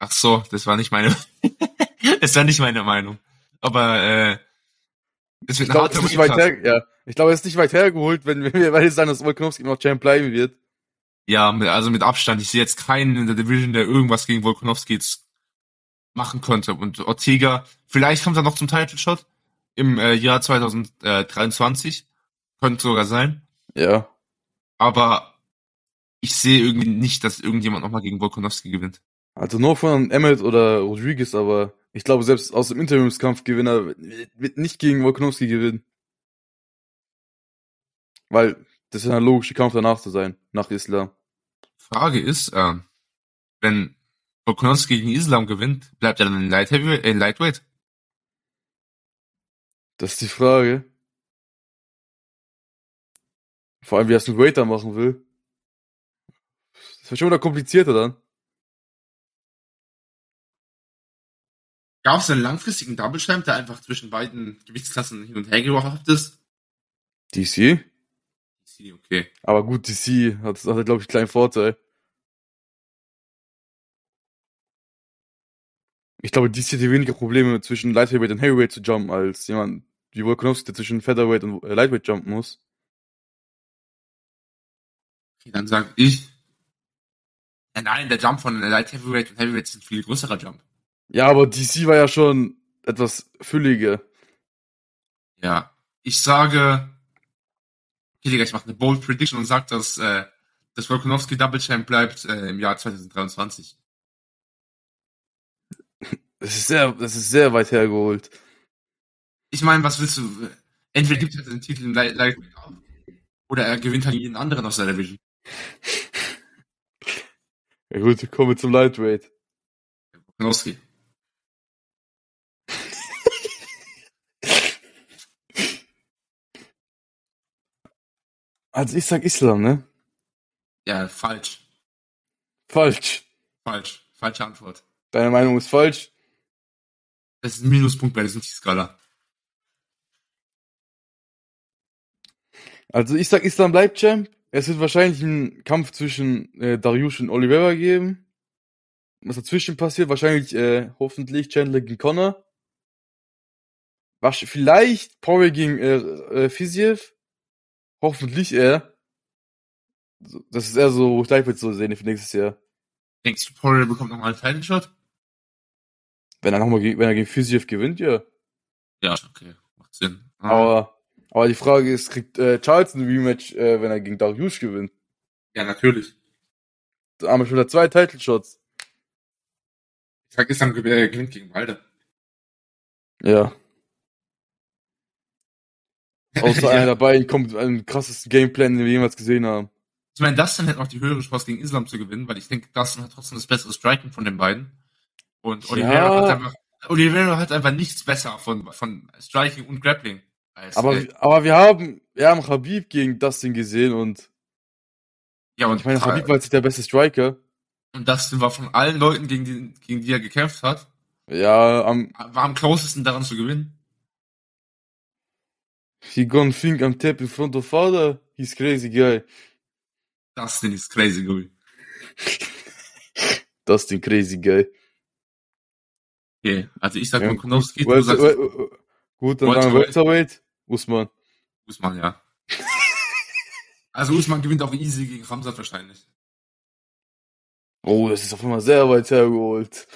Ach so, das war nicht meine, das war nicht meine Meinung. Aber, äh, das Ich glaube, es ist nicht weit ja. Ich glaube, es ist nicht weit hergeholt, wenn wenn wir beide sagen, dass Volkanovski noch Champ bleiben wird. Ja, also mit Abstand. Ich sehe jetzt keinen in der Division, der irgendwas gegen Volkanovski jetzt machen könnte. Und Ortega, vielleicht kommt er noch zum Title Shot im äh, Jahr 2023. Könnte sogar sein. Ja. Aber ich sehe irgendwie nicht, dass irgendjemand nochmal gegen Volkanovski gewinnt. Also nur von Emmett oder Rodriguez, aber ich glaube, selbst aus dem Interimskampfgewinner wird- wird nicht gegen Volkanovski gewinnen. Weil das ist ein logischer Kampf danach zu sein, nach Islam. Frage ist, ähm, wenn Volkanovski gegen Islam gewinnt, bleibt er dann in Light äh, Lightweight? Das ist die Frage. Vor allem, wie er es mit Waiter machen will. Das wird schon wieder komplizierter dann. Gab es einen langfristigen Double Champ, der einfach zwischen beiden Gewichtsklassen hin und her geworfen ist? DC? Okay. Aber gut, DC hat, hat glaube ich, einen kleinen Vorteil. Ich glaube, DC hätte weniger Probleme zwischen Light Heavyweight und Heavyweight zu jumpen, als jemand wie Volkanovski, der zwischen Featherweight und Lightweight jumpen muss. Okay, dann sag ich. Nein, der Jump von Light Heavyweight und Heavyweight ist ein viel größerer Jump. Ja, aber DC war ja schon etwas fülliger. Ja. Ich sage. Okay, Digga, ich mache eine Bold Prediction und sag, dass, äh, dass Volkanovski Double Champ bleibt äh, im Jahr 2023. Das ist sehr, das ist sehr weit hergeholt. Ich meine, was willst du? Entweder gibt er den Titel im Light Lightweight auf, oder er gewinnt halt jeden anderen aus der Division. Ja gut, kommen wir zum Lightweight. Volkanovski. Also ich sag Islam, ne? Ja, falsch. Falsch. Falsch. Falsche Antwort. Deine Meinung ist falsch. Das ist ein Minuspunkt bei der Suchi-Skala. Also ich sag, Islam bleibt Champ. Es wird wahrscheinlich einen Kampf zwischen äh, Dariush und Oliveira geben. Was dazwischen passiert, wahrscheinlich äh, hoffentlich Chandler gegen Connor. was, vielleicht Poirier gegen äh, äh, Fiziev. Hoffentlich er. Das ist eher so, wo ich gleich würde so sehen für nächstes Jahr. Denkst du, Poirier bekommt nochmal einen Title Shot? Wenn er nochmal gegen, wenn er gegen Fiziev gewinnt, ja. Ja, okay. Macht Sinn. Ah. Aber, aber die Frage ist, kriegt äh, Charles ein Rematch, äh, wenn er gegen Darius gewinnt? Ja, natürlich. Da haben wir schon wieder zwei Title Shots. Ich sag, ist äh, gewinnt gegen Wilder. Ja. Außer Ja. einer dabei kommt mit einem krassesten Gameplan, den wir jemals gesehen haben. Ich meine, Dustin hätte noch die höhere Chance gegen Islam zu gewinnen, weil ich denke, Dustin hat trotzdem das bessere Striking von den beiden. Und Ja. Oliveira hat einfach, Oliveira hat einfach nichts besser von, von Striking und Grappling. Als, Aber, äh, aber wir haben, wir haben Habib gegen Dustin gesehen und ja, und ich meine, Habib war jetzt nicht der beste Striker. Und Dustin war von allen Leuten, gegen die, gegen die er gekämpft hat, Ja, am, war am closesten daran zu gewinnen. He gonna think I'm tap in front of father. He's crazy guy. Dustin ist crazy, Gui. Dustin crazy guy. Okay, also ich sag Ja, mal Konowski, du sagst Gut, dann wir Welterweight. Usman. Usman, ja. Also Usman gewinnt auch easy gegen Ramsat wahrscheinlich. Oh, das ist auf einmal sehr weit hergeholt.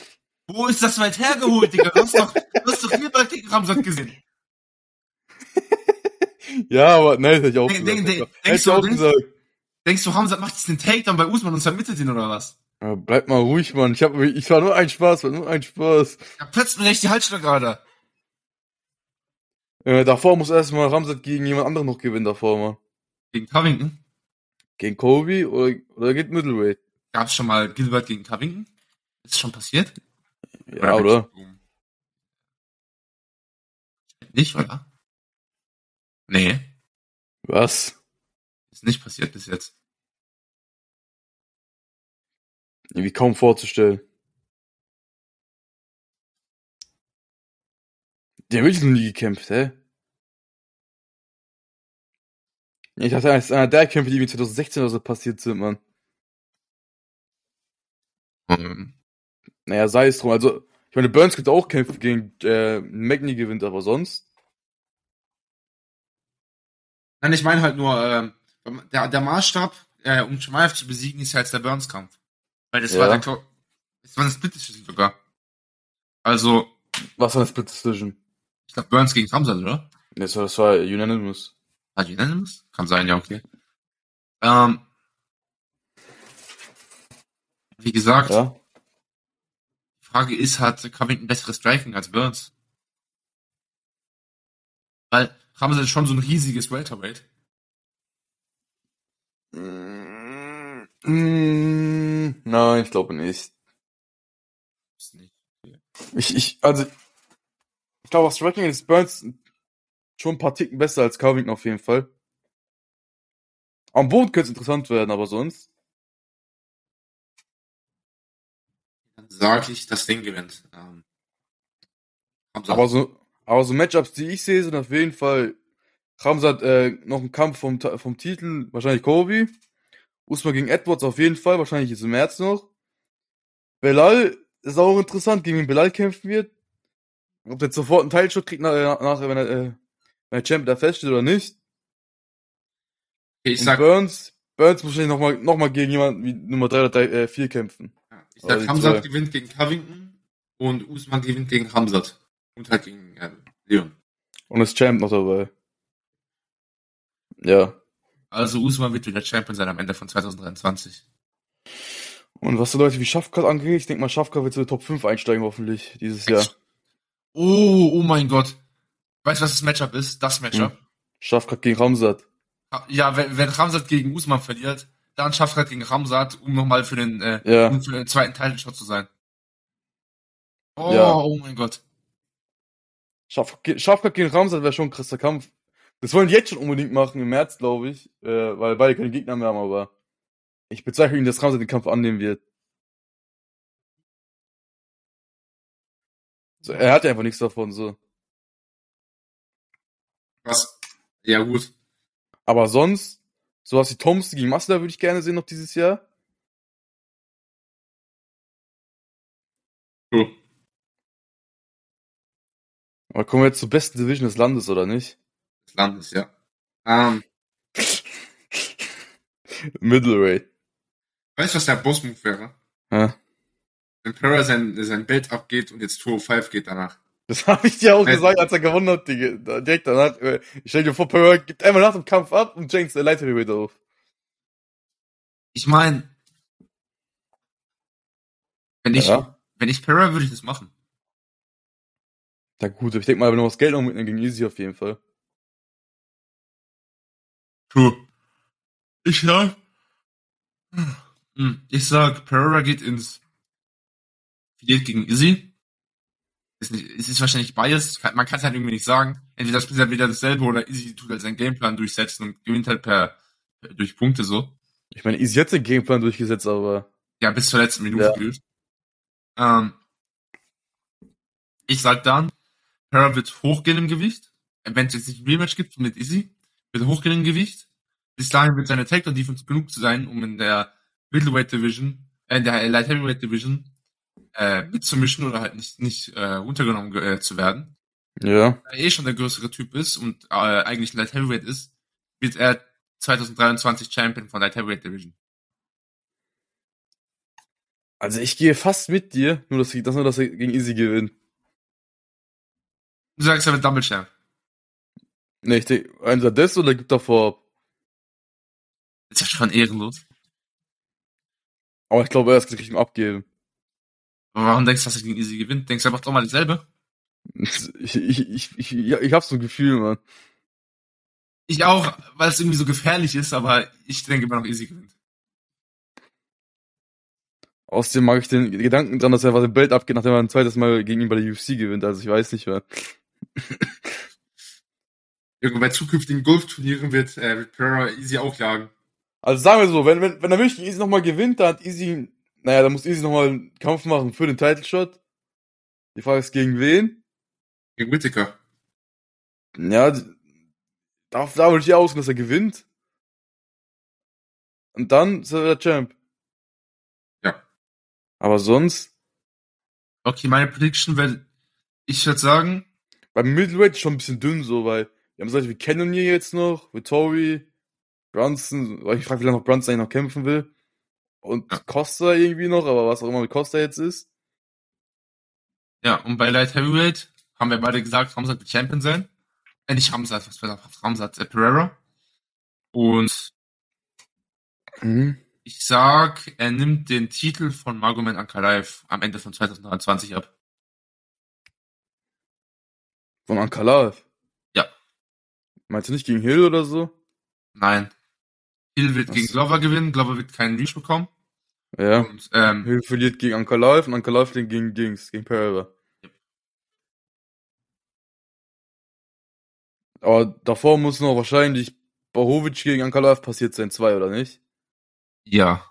Wo ist das weit hergeholt, Digga? Du hast doch, du hast doch hier bald gegen Ramsat gesehen. Ja, aber nein, das hätte ich auch Denk- gesagt. denk- denk- Hätte denkst ich du- auch denkst- gesagt. Denkst du, Ramsat macht jetzt den Takedown bei Usman und zermittelt ihn oder was? Ja, bleib mal ruhig, Mann. Ich hab, ich war nur ein Spaß, war nur ein Spaß. Er platzt mir echt die Halsschlagader. Äh, davor muss erstmal Ramsat gegen jemand anderen noch gewinnen davor, Mann. Gegen Covington. Gegen Kobe oder, oder geht Middleweight? Gab es schon mal Gilbert gegen Covington? Ist schon passiert? Ja, oder? Nicht, oder? Nee, Was? ist nicht passiert bis jetzt. Irgendwie kaum vorzustellen. Der wird noch nie gekämpft, hä? Ich dachte, das ist einer der Kämpfe, die irgendwie 2016 oder so passiert sind, Mann. Ähm, Naja, sei es drum. Also, ich meine, Burns könnte auch kämpfen gegen äh, Magny gewinnt, aber sonst. Nein, ich meine halt nur, ähm, der, der Maßstab, äh, um Chimaev zu besiegen, ist ja jetzt der Burns-Kampf. Weil das Ja. war der Klo das war eine Split-Decision sogar. Also, Was war eine Split Decision? ich glaube Burns gegen Ramsat, oder? Das war, das war unanimous. Hat unanimous? Kann sein, ja, okay. Ähm, wie gesagt, Ja? die Frage ist, hat Covington besseres Striking als Burns? Weil Ramsat ist schon so ein riesiges Welterweight. Mm, mm, nein, ich glaube nicht. Ich, ich, also, ich glaube, das Striking ist Burns schon ein paar Ticken besser als Covington auf jeden Fall. Am Boden könnte es interessant werden, aber sonst. Dann sage ich, das Ding gewinnt. Ähm. Aber so, aber so Matchups, die ich sehe, sind auf jeden Fall Ramsat äh, noch ein Kampf vom, vom Titel, wahrscheinlich Kobe. Usman gegen Edwards auf jeden Fall, wahrscheinlich jetzt im März noch. Belal ist auch interessant, gegen wen Belal kämpfen wird. Ob der sofort einen Teilshot kriegt nach, nachher, wenn er, äh, wenn der Champ da feststeht oder nicht. Ich Und sag, Burns, Burns muss wahrscheinlich nochmal noch mal gegen jemanden wie Nummer 3 oder 3, äh, 4 kämpfen. ich sag Ramsat zwei. gewinnt gegen Covington und Usman gewinnt gegen Ramsat. Und halt gegen Leon. Und ist Champ noch dabei. Ja. Also Usman wird wieder Champion sein am Ende von 2023. Und was so Leute wie Schafkat angeht, ich denke mal, Schafkat wird zu der Top 5 einsteigen hoffentlich dieses Jahr. Oh, oh mein Gott. Weißt du, was das Matchup ist? Das Matchup. Hm. Schafkat gegen Ramsat. Ja, wenn, wenn Ramsat gegen Usman verliert, dann Schafrat gegen Ramsat, um nochmal für den, äh, Ja. um für den zweiten Title-Shot zu sein. Oh, Ja. oh mein Gott. Schafkat gegen Ramsat wäre schon ein krasser Kampf. Das wollen die jetzt schon unbedingt machen im März, glaube ich, äh, weil beide keine Gegner mehr haben, aber ich bezeichne ihn, dass Ramsat den Kampf annehmen wird. So, er hat ja einfach nichts davon, so. Was? Ja, gut. Aber sonst, sowas wie Thompson gegen Masvidal würde ich gerne sehen noch dieses Jahr. Cool. Aber kommen wir jetzt zur besten Division des Landes, oder nicht? Des Landes, ja. Ähm, Middleweight. weißt du, was der Boss-Move wäre? Ja. Wenn Pereira sein, sein Belt abgeht und jetzt 205 geht danach. Das habe ich dir auch Äh, gesagt, als er gewonnen hat, direkt danach. äh, Ich stell dir vor, Pereira gibt einmal nach dem Kampf ab und James der Light Heavyweight auf. Ich meine, wenn ich, Ja. wenn ich Pereira würde ich das machen. Ja gut, ich denke mal, wenn wir noch das Geld noch mitnehmen gegen Easy auf jeden Fall. Ich sag, Hm, ich sag, Pereira geht ins, verliert gegen Izzy. Ist nicht, es ist wahrscheinlich biased, man kann es halt irgendwie nicht sagen. Entweder spielt er wieder dasselbe oder Izzy tut halt seinen Gameplan durchsetzen und gewinnt halt per, per durch Punkte so. Ich meine, Easy hat den Gameplan durchgesetzt, aber. Ja, bis zur letzten Minute Ja. gefühlt. Ähm, ich sag dann, Pereira wird hochgehen im Gewicht. Wenn es jetzt nicht ein Rematch gibt mit Izzy, wird er hochgehen im Gewicht. Bis dahin wird seine Takedown Defense genug zu sein, um in der Middleweight Division, äh, in der Light Heavyweight Division, äh, mitzumischen oder halt nicht, nicht, äh, runtergenommen ge- äh, zu werden. Ja. Da er eh schon der größere Typ ist und, äh, eigentlich Light Heavyweight ist, wird er 2023 Champion von Light Heavyweight Division. Also ich gehe fast mit dir, nur dass, dass, nur, dass er gegen Easy gewinnt. Du sagst, er wird Double Champ. Ne, ich denke, entweder das oder gibt davor. Ist ja schon ehrenlos. Aber ich glaube, er ist richtig im Abgeben. Aber warum denkst du, dass er gegen Easy gewinnt? Denkst du, er macht auch mal dasselbe? Ich, ich, ich, ich, ja, ich hab so ein Gefühl, Mann. Ich auch, weil es irgendwie so gefährlich ist, aber ich denke immer noch Easy gewinnt. Außerdem mag ich den Gedanken dran, dass er was im Belt abgeht, nachdem er ein zweites Mal gegen ihn bei der UFC gewinnt. Also ich weiß nicht mehr. Irgendwo bei zukünftigen Golfturnieren wird, äh, wird Pereira Easy auch jagen. Also sagen wir so, wenn, wenn, wenn er wirklich Easy nochmal gewinnt, dann hat Easy, naja, dann muss Easy nochmal einen Kampf machen für den Title Shot. Die Frage ist gegen wen? Gegen Whittaker. Ja, da, da würde ich ausgehen, dass er gewinnt. Und dann ist er der Champ. Ja. Aber sonst, Okay, meine Prediction wäre, ich würde sagen, beim Middleweight ist schon ein bisschen dünn so, weil wir haben solche wie Cannonier jetzt noch, Vittori, Brunson, weil ich frage, wie lange noch Brunson eigentlich noch kämpfen will. Und. Costa irgendwie noch, aber was auch immer mit Costa jetzt ist. ja, und bei Light Heavyweight haben wir beide gesagt, Ramsat wird Champion sein. Äh, nicht Ramsat, was war? Ramsat, äh, Pereira. Und Mhm. ich sag, er nimmt den Titel von Magomed Ankalaev am Ende von 2023 ab. Von Ankalaev. Ja. Meinst du nicht gegen Hill oder so? Nein. Hill wird Was? gegen Glover gewinnen, Glover wird keinen Reach bekommen. Ja. Und, ähm, Hill verliert gegen Ankalaev und Ankalaev den gegen Dings, gegen Pereira. Ja. Aber davor muss noch wahrscheinlich Bohovic gegen Ankalaev passiert sein, zwei, oder nicht? Ja.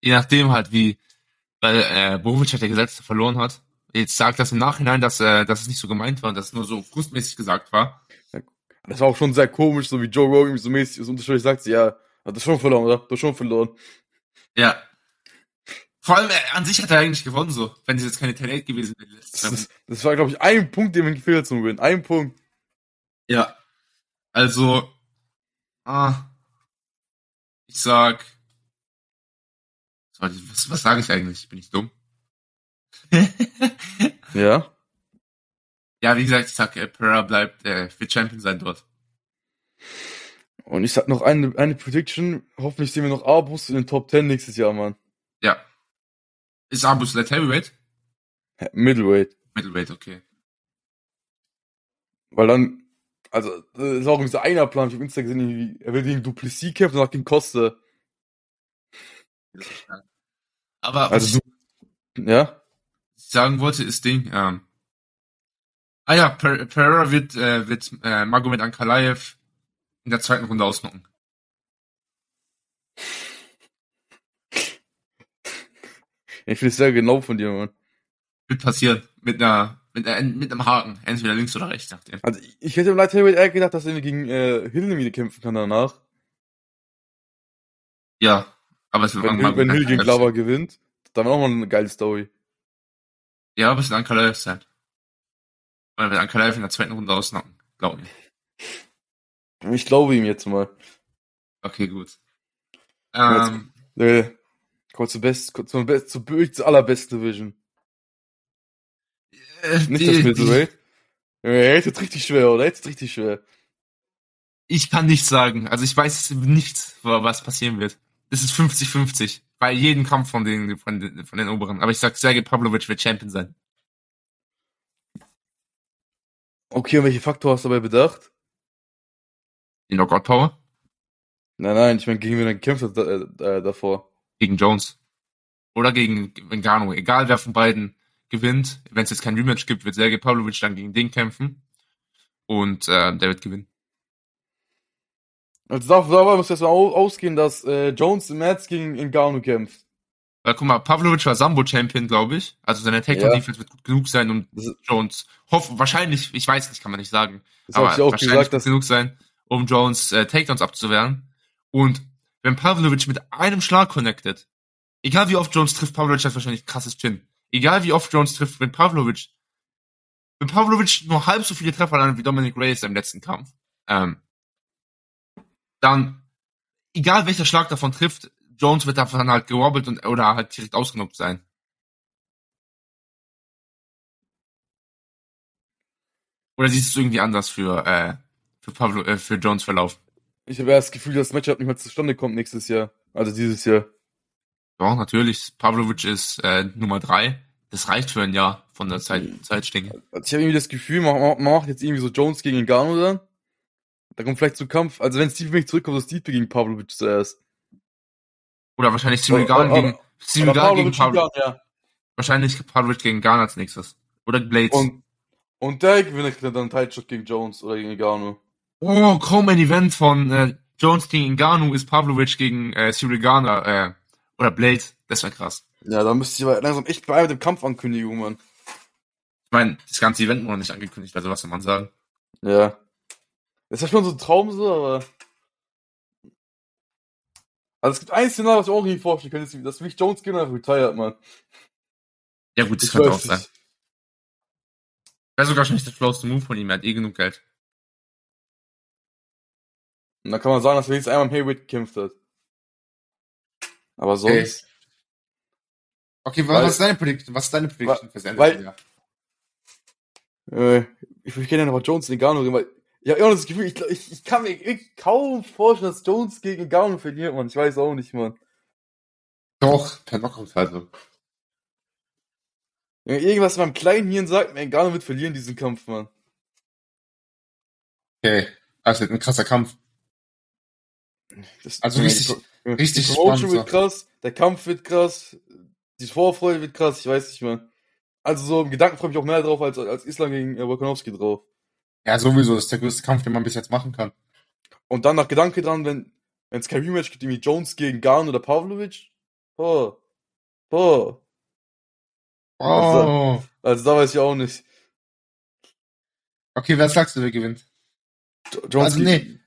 Je nachdem halt, wie, weil äh, Bovic hat ja gesagt, dass er verloren hat. Jetzt sagt das im Nachhinein, dass, äh, dass es nicht so gemeint war und dass es nur so frustmäßig gesagt war. Das war auch schon sehr komisch, so wie Joe Rogan so mäßig so unterschwellig sagt, ja, hat das schon verloren, oder? Du hast schon verloren. Ja. Vor allem, äh, an sich hat er eigentlich gewonnen, so, wenn es jetzt keine 10 gewesen wäre. Das, ist, das war, glaube ich, ein Punkt, den man gefehlt hat zum Win. Ein Punkt. Ja. Also, ah, ich sag, was, was, was sage ich eigentlich? Bin ich dumm? Ja. ja, wie gesagt, ich sag, äh, Pereira bleibt, äh, wird Champion sein dort. Und ich sag noch eine, eine Prediction. Hoffentlich sehen wir noch Abus in den Top 10 nächstes Jahr, Mann. Ja. Ist Abus Light Heavyweight? Middleweight. Middleweight, okay. Weil dann, also, das ist auch so einer Plan, ich hab auf Instagram gesehen, er will gegen Duplessis kämpfen und gegen Costa. Aber Also Ja? Sagen wollte, ist Ding, ähm, ah ja, Per- Pereira wird, äh, wird äh, Magomed Ankalaev in der zweiten Runde ausnocken. Ich finde es sehr genau von dir, Mann. Wird passieren. Mit einer, mit, einer, mit einem Haken. Entweder links oder rechts, nachdem. Also, ich- hätte im Light Heavyweight eher gedacht, dass er gegen äh, wieder kämpfen kann danach. Ja. Aber es wird Wenn, wenn Hill gegen Glover gewinnt, dann auch mal eine geile Story. Ja, aber es wird Ankalaev sein. Weil wir Ankalaev in der zweiten Runde ausnocken. Glaub mir. Ich glaube ihm jetzt mal. Okay, gut. Jetzt- Ähm, Nee. Kommt zur Best, kommt zur, Best, zur, wirklich zur allerbesten Division. äh, Nicht die- das die- Middleweight. Ja, jetzt ist richtig schwer, oder? Jetzt ist richtig schwer. Ich kann nichts sagen. Also ich weiß nichts, was passieren wird. Es ist 50-50. Bei jedem Kampf von den, von den, von den Oberen. Aber ich sag, Sergej Pavlovic wird Champion sein. Okay, und welche Faktor hast du dabei bedacht? Die Knockout Power Nein, nein, ich meine, gegen wen er gekämpft hat äh, äh, davor. gegen Jones. Oder gegen Ngannou. Egal wer von beiden gewinnt. Wenn es jetzt kein Rematch gibt, wird Sergej Pavlovic dann gegen den kämpfen. Und äh, der wird gewinnen. Also da, da muss jetzt mal au- ausgehen, dass äh, Jones im März gegen Ngannou kämpft. Weil guck mal, Pavlovic war Sambo-Champion, glaube ich. Also seine Takedown-Defense wird gut genug sein, um Jones, hoff, wahrscheinlich, ich weiß nicht, kann man nicht sagen. das aber ich auch wahrscheinlich gesagt, gut dass genug sein, um Jones äh, Takedowns abzuwehren. Und wenn Pavlovic mit einem Schlag connected, egal wie oft Jones trifft, Pavlovic hat wahrscheinlich krasses Chin. Egal wie oft Jones trifft, wenn Pavlovic, wenn Pavlovic nur halb so viele Treffer landet wie Dominic Reyes im letzten Kampf, ähm, dann, egal welcher Schlag davon trifft, Jones wird davon halt gewobbelt und, oder halt direkt ausgenockt sein. Oder siehst du es irgendwie anders für, äh, für Pavlo, äh, für Jones Verlauf? ich habe erst das Gefühl, dass das Matchup nicht mehr zustande kommt nächstes Jahr. Also dieses Jahr. Ja, natürlich. Pavlovic ist äh, Nummer drei. Das reicht für ein Jahr von der Zeit, Zeitstänge. Also ich habe irgendwie das Gefühl, man macht jetzt irgendwie so Jones gegen Ngannou dann. Da kommt vielleicht zu Kampf. Also wenn Steve mich zurückkommt, so Steve gegen Pavlovic zuerst. Oder wahrscheinlich Oder- Gahn oder- gegen Gahn gegen Pavlovic Pavlo. gegen Gahn, ja. Wahrscheinlich Pavlovic gegen Gahn als nächstes. Oder Blades. Und, und der gewinnt dann einen Title gegen Jones oder gegen Ngannou. oh, kaum ein Event von äh, Jones gegen Ngannou ist Pavlovic gegen äh, Cyril Gahn äh, oder Blades. Das wäre krass. Ja, da müsste ich aber langsam echt bei mit dem Kampfankündigung, Mann. Ich meine, das ganze Event noch nicht angekündigt, also was soll man sagen? Ja. Das ist ja schon so ein Traum so, aber. Also es gibt ein Szenario, was ich auch nicht vorstellen könnte, dass Mick Jones gehen und einfach retired, Mann. Ja gut, das Ich könnte auch sein. nicht. Wäre sogar schon nicht der flowste Move von ihm, er hat eh genug Geld. Und dann kann man sagen, dass er jetzt einmal im Heavyweight gekämpft hat. Aber sonst. Okay, Weil- was ist deine Prediction? Was ist deine Prediction weil- des Jahres? Äh, ich würde gerne aber Jones gegen Ngannou reden, weil ich habe immer das Gefühl, ich, ich, ich kann mir wirklich kaum vorstellen, dass Jones gegen Ngannou verliert, Mann. Ich weiß auch nicht, Mann. Doch, per Knockout. Wenn irgendwas in meinem kleinen Hirn sagt, mir Ngannou wird verlieren diesen Kampf, Mann. Okay, also ein krasser Kampf. Das, Also die richtig- Pro- richtig Die Promotion spannend, wird krass, der Kampf wird krass, die Vorfreude wird krass, ich weiß nicht, Mann. Also so im Gedanken freue ich mich auch mehr drauf als, als Islam gegen äh, Volkanovski drauf. Ja, sowieso, das ist der größte Kampf, den man bis jetzt machen kann. Und dann nach Gedanke dran, wenn es kein Rematch gibt, irgendwie Jones gegen Garn oder Pavlovic. Boah. Boah. Oh. Also da weiß ich auch nicht. Okay, wer sagst du, wer gewinnt? Jo- Jones Also, nee.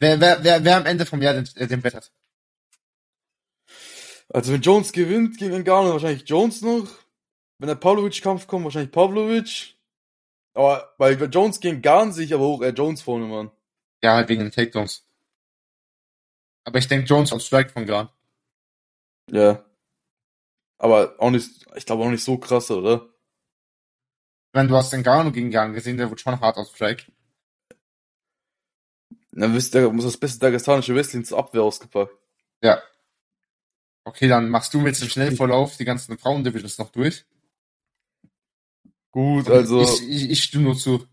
Wer, wer, wer, wer am Ende vom Jahr den, äh, den Wett hat? Also wenn Jones gewinnt gegen Ngannou, wahrscheinlich Jones noch. Wenn der Pavlovic-Kampf kommt, wahrscheinlich Pavlovic. Aber bei bei Jones gegen Garn sehe ich aber auch äh, Jones vorne, Mann. Ja, halt wegen den Takedowns. Aber ich denke, Jones on Strike von Gran. Ja. Aber auch nicht, ich glaube auch nicht so krass, oder? Wenn du hast den Garno gegen Gan gesehen, der wird schon hart on Strike. Dann wisst ihr, muss das beste dagestanische Wrestling zur Abwehr ausgepackt. Ja. Okay, dann machst du mit dem Schnellvorlauf die ganzen Frauen-Divisions noch durch. Gut, also, Ich, ich, ich stimme nur zu.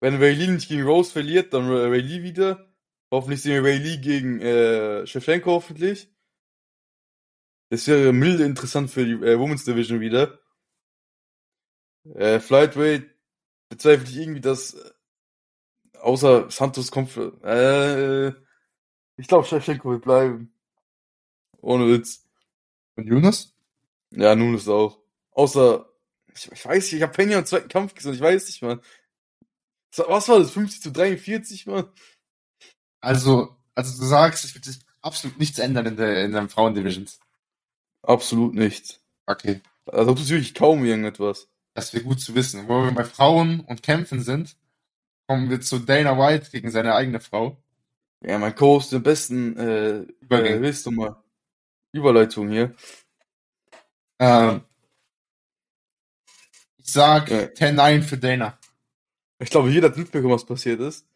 wenn Ray Lee nicht gegen Rose verliert, dann Ray Lee wieder. Hoffentlich sehen wir Ray Lee gegen äh, Shevchenko hoffentlich. Das wäre milde interessant für die äh, Women's Division wieder. Äh, Flyweight bezweifle ich irgendwie, dass äh, außer Santos kommt für, äh, ich glaube Shevchenko wird bleiben. Ohne Witz. Und Jonas? Ja, nun ist auch. Außer, ich, ich weiß nicht, ich habe Pena im zweiten Kampf gesehen, ich weiß nicht, Mann. Was war das? 50 zu 43, Mann? Also, also du sagst, es wird sich absolut nichts ändern in der, in den Frauen-Divisions. Absolut nicht. Okay. Also tut wirklich kaum irgendetwas. Das wäre gut zu wissen. Wo wir bei Frauen und Kämpfen sind, kommen wir zu Dana White gegen seine eigene Frau. Ja, mein Co-Host den besten, äh, Übergang. äh, willst du mal? Überleitung hier. Ähm, sag Ja. 10-9 für Dana. Ich glaube, jeder hat mitbekommen, was passiert ist.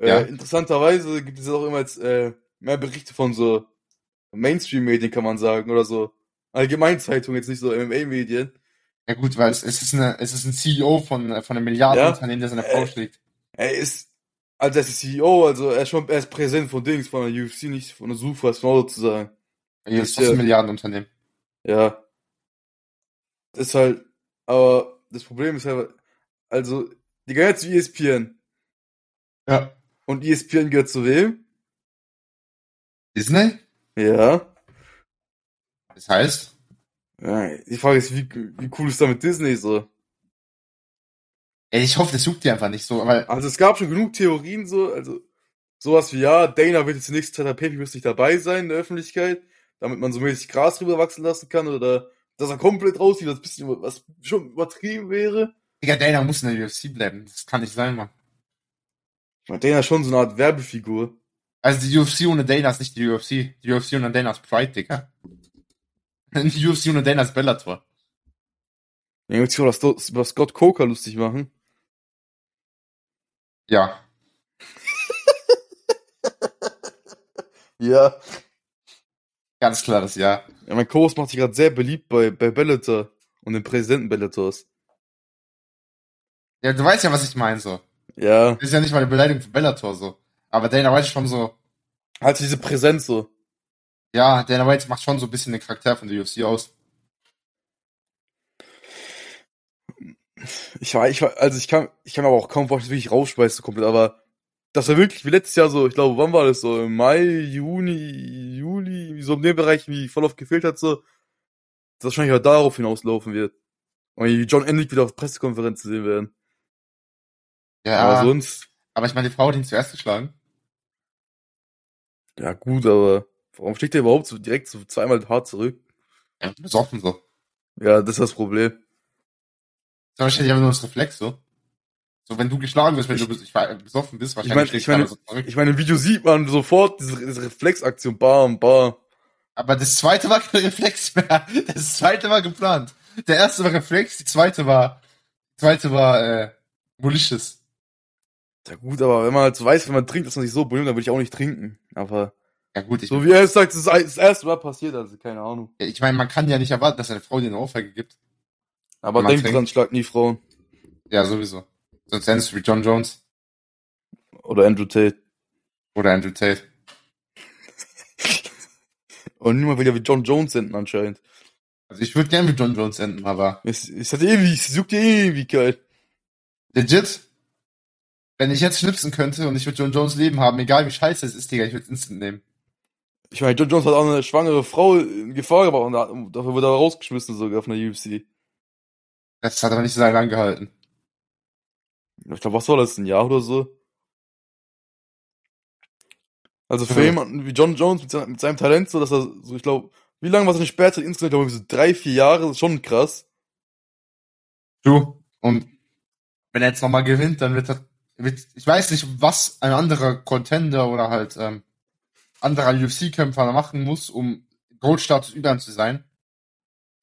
Äh, Ja. Interessanterweise gibt es auch immer jetzt äh, mehr Berichte von so Mainstream-Medien, kann man sagen, oder so Allgemeinzeitungen, jetzt nicht so MMA-Medien. Ja gut, weil es, es ist eine, es ist ein CEO von, äh, von einem Milliardenunternehmen, der seine Frau Äh, schlägt. Er ist, also er ist CEO, also er ist schon, er ist Präsident von Dings, von der UFC, nicht von der Sufa, ist genau sozusagen. Hier ist ist ja- ein Milliardenunternehmen. Ja. Das ist halt, aber das Problem ist halt, also, die gehört zu ESPN. Ja. Und ESPN gehört zu wem? Disney? Ja. Das heißt, ja die Frage ist, wie, wie cool ist da mit Disney so? ey, ich hoffe, das juckt die einfach nicht so, weil, Also es gab schon genug Theorien so, also sowas wie, ja, Dana wird jetzt die nächste Zeit der Pay nicht dabei sein in der Öffentlichkeit, damit man so mäßig Gras drüber wachsen lassen kann oder dass er komplett raussieht, was bisschen, was schon übertrieben wäre. Digga, Dana muss in der UFC bleiben. Das kann nicht sein, Mann. Dana ist schon so eine Art Werbefigur. Also die UFC ohne Dana ist nicht die UFC. Die UFC ohne Dana ist Pride, Digga. Die UFC ohne Dana ist Bellator. Dann auch das- über Scott Coker lustig machen. Ja. Ja. Ganz klares Ja. Ja, mein Co-Host macht sich gerade sehr beliebt bei, bei Bellator und den Präsidenten Bellators. Ja, du weißt ja, was ich meine, so. Ja. Das ist ja nicht mal eine Beleidigung für Bellator, so. Aber Dana White ist schon so, Halt diese Präsenz so. ja, Dana White macht schon so ein bisschen den Charakter von der UFC aus. Ich war, ich war, also ich kann, ich kann aber auch kaum vorstellen, wie ich rausschmeiße komplett, aber das war wirklich wie letztes Jahr so, ich glaube, wann war das so? Im Mai, Juni, Juli, wie so in dem Bereich, wie voll oft gefehlt hat, so, dass wahrscheinlich auch darauf hinauslaufen wird. Und wie John Endick wieder auf Pressekonferenz zu sehen werden. Ja, Aber aber, sonst, ich meine, die Frau hat ihn zuerst geschlagen. ja gut, aber warum schlägt er überhaupt so direkt so zweimal hart zurück? Ja, besoffen so. Ja, das ist das Problem. Das ist wahrscheinlich einfach nur das Reflex, so. So, wenn du geschlagen wirst, wenn du bes- ich besoffen bist, Ich wahrscheinlich meine, ich du meine, so zurück. ich meine, im Video sieht man sofort diese, diese Reflexaktion, bam, bam. Aber das zweite war kein Reflex mehr. Das zweite war geplant. Der erste war Reflex, die zweite war, die zweite war, äh, malicious. Ja gut, aber wenn man halt so weiß, wenn man trinkt, dass man sich so benimmt, dann würde ich auch nicht trinken. Aber Ja gut, ich, so wie er es sagt, das ist das erste Mal passiert, also keine Ahnung. ich meine, man kann ja nicht erwarten, dass eine Frau dir eine Ohrfeige gibt. Aber denkt dran, schlag nie Frauen. Ja, sowieso. Sonst endest du wie John Jones Oder Andrew Tate. oder Andrew Tate. Und niemand will ja wie John Jones enden anscheinend. Also ich würde gern wie John Jones enden, aber Es, es hat ewig, es juckt ja Ewigkeit. legit, wenn ich jetzt schnipsen könnte und ich würde John Jones Leben haben, egal wie scheiße es ist, Digga, ich würde es instant nehmen. Ich meine, John Jones hat auch eine schwangere Frau in Gefahr gebracht und da- dafür wurde er rausgeschmissen sogar von der UFC. Das hat aber nicht so lange angehalten. Ich glaube, was war das, ein Jahr oder so? Also für Ja. jemanden wie John Jones mit, seinem- mit seinem Talent, so dass er so, ich glaube, wie lange war seine Sperrzeit insgesamt? Ich glaube, so drei, vier Jahre, das ist schon krass. Du. Und wenn er jetzt nochmal gewinnt, dann wird er, wird, ich weiß nicht, was ein anderer Contender oder halt ähm, anderer UFC-Kämpfer machen muss, um Goldstatus über zu sein.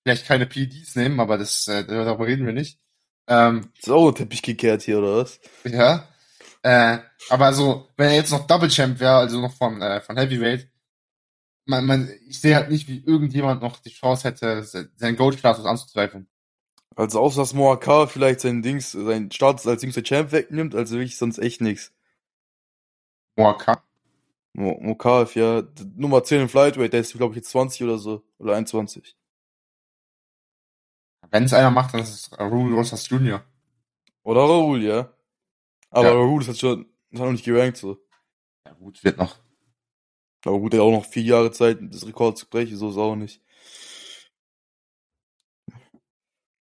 Vielleicht keine PEDs nehmen, aber das, äh, darüber reden wir nicht. Ähm, Ist auch ein Teppich gekehrt hier, oder was? ja. Äh, aber so, wenn er jetzt noch Double Champ wäre, also noch von, äh, von Heavyweight, man, man, ich sehe halt nicht, wie irgendjemand noch die Chance hätte, se- seinen Gold-Status anzuzweifeln. Also außer dass Moaka vielleicht sein Dings, sein Status als jüngster Champ wegnimmt, also wirklich sonst echt nix. Moaka. Mo Mokaev, ja, Nummer 10 im Flightweight, der ist glaube ich jetzt 20 oder so, oder 21. Wenn es einer macht, dann ist es Rule Rosas Jr. Oder Raoul, ja. Aber Ja. Raoul ist halt schon, ist halt noch nicht gerankt so. Ja gut, wird noch. Aber gut, der hat auch noch vier Jahre Zeit, das Rekord zu brechen, so ist auch nicht.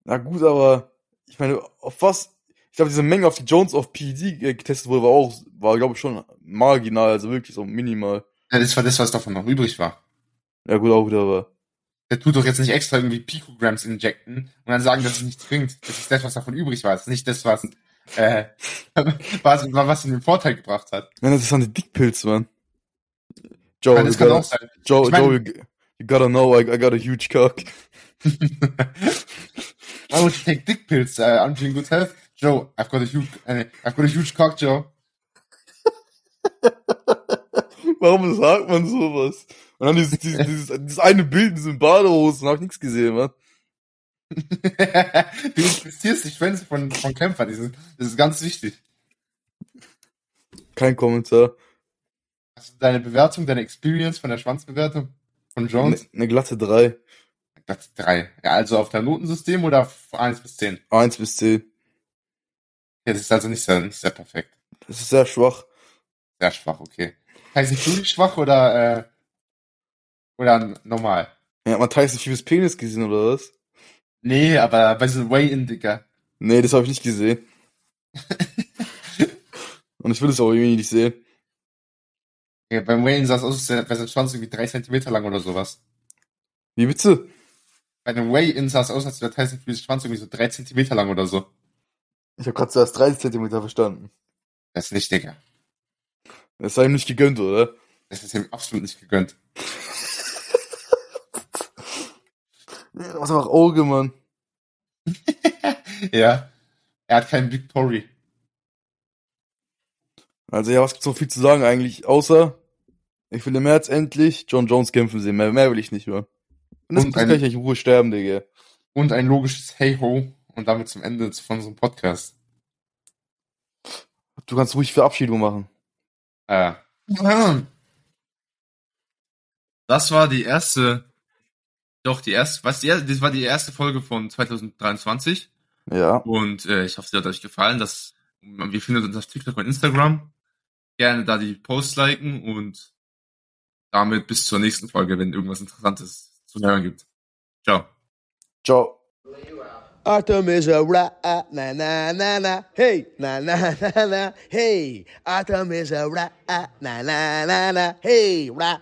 Na gut, aber ich meine, auf was? Ich glaube, diese Menge, auf die Jones auf PED getestet wurde, war auch, war glaube ich schon marginal, also wirklich so minimal. Ja, das war das, was davon noch übrig war. Ja gut, auch wieder, aber der tut doch jetzt nicht extra irgendwie Picograms injecten und dann sagen, dass es nichts bringt. Das ist das, was davon übrig war. Das ist nicht das, was, äh, was, was ihm den Vorteil gebracht hat. Nein, das ist eine Dickpilz, man. Joe, you das kann auch gotta, sein. Joe, Ich mein- Joe, you, you gotta know, I, I got a huge cock. Why would you take dick pills? Uh, you in good health? Joe, I've got a huge, uh, I've got a huge cock, Joe. Warum sagt man sowas? Und dann dieses, dieses, dieses, dieses eine Bild in diesen Badehosen, hab ich nichts gesehen, man. du infizierst die Schwänze von, von Kämpfern, das ist, das ist ganz wichtig. Kein Kommentar. Hast du deine Bewertung, deine Experience von der Schwanzbewertung von Eine Jones? ne glatte 3. Das drei. Ja, also auf dein Notensystem oder von 1 bis 10? 1 bis 10. Ja, das ist also nicht sehr, nicht sehr perfekt. Das ist sehr schwach. Sehr schwach, okay. Heißt nicht du schwach oder, äh, oder normal? Ja, hat man Tyson Fibes Penis gesehen, oder was? Nee, aber bei so Way-In, Digga. Nee, das habe ich nicht gesehen. Und ich will es auch irgendwie nicht sehen. Ja, beim Way-In sah es aus, als wäre sein Schwanz irgendwie drei Zentimeter lang oder sowas. Wie bitte? Bei einem Way-In sah es aus, als wäre Tyson Furys Schwanz irgendwie so drei Zentimeter lang oder so. Ich habe gerade zuerst 30 Zentimeter verstanden. Das ist nicht, Digga. Das sei ihm nicht gegönnt, oder? Das ist ihm absolut nicht gegönnt. Ja, das einfach Auge, Mann. ja. Er hat keinen Big Tory. Also ja, was gibt's noch viel zu sagen eigentlich? Außer, ich will im März endlich John Jones kämpfen sehen. Mehr, mehr will ich nicht mehr. Und das Und kann ein- ich nicht in Ruhe sterben, Digga. Und ein logisches Hey-Ho. Und damit zum Ende von unserem Podcast. Du kannst ruhig Verabschiedung machen. Äh. Das war die erste, doch die erste, was die erste, das war die erste Folge von 2023 Ja. und äh, ich hoffe, sie hat euch gefallen. Das, wir finden uns auf TikTok und Instagram. Gerne da die Posts liken und damit bis zur nächsten Folge, wenn irgendwas Interessantes zu hören gibt. Ciao. Ciao. Artemis a ra na na na na hey na na na na hey Artemis a ra na na na na hey ra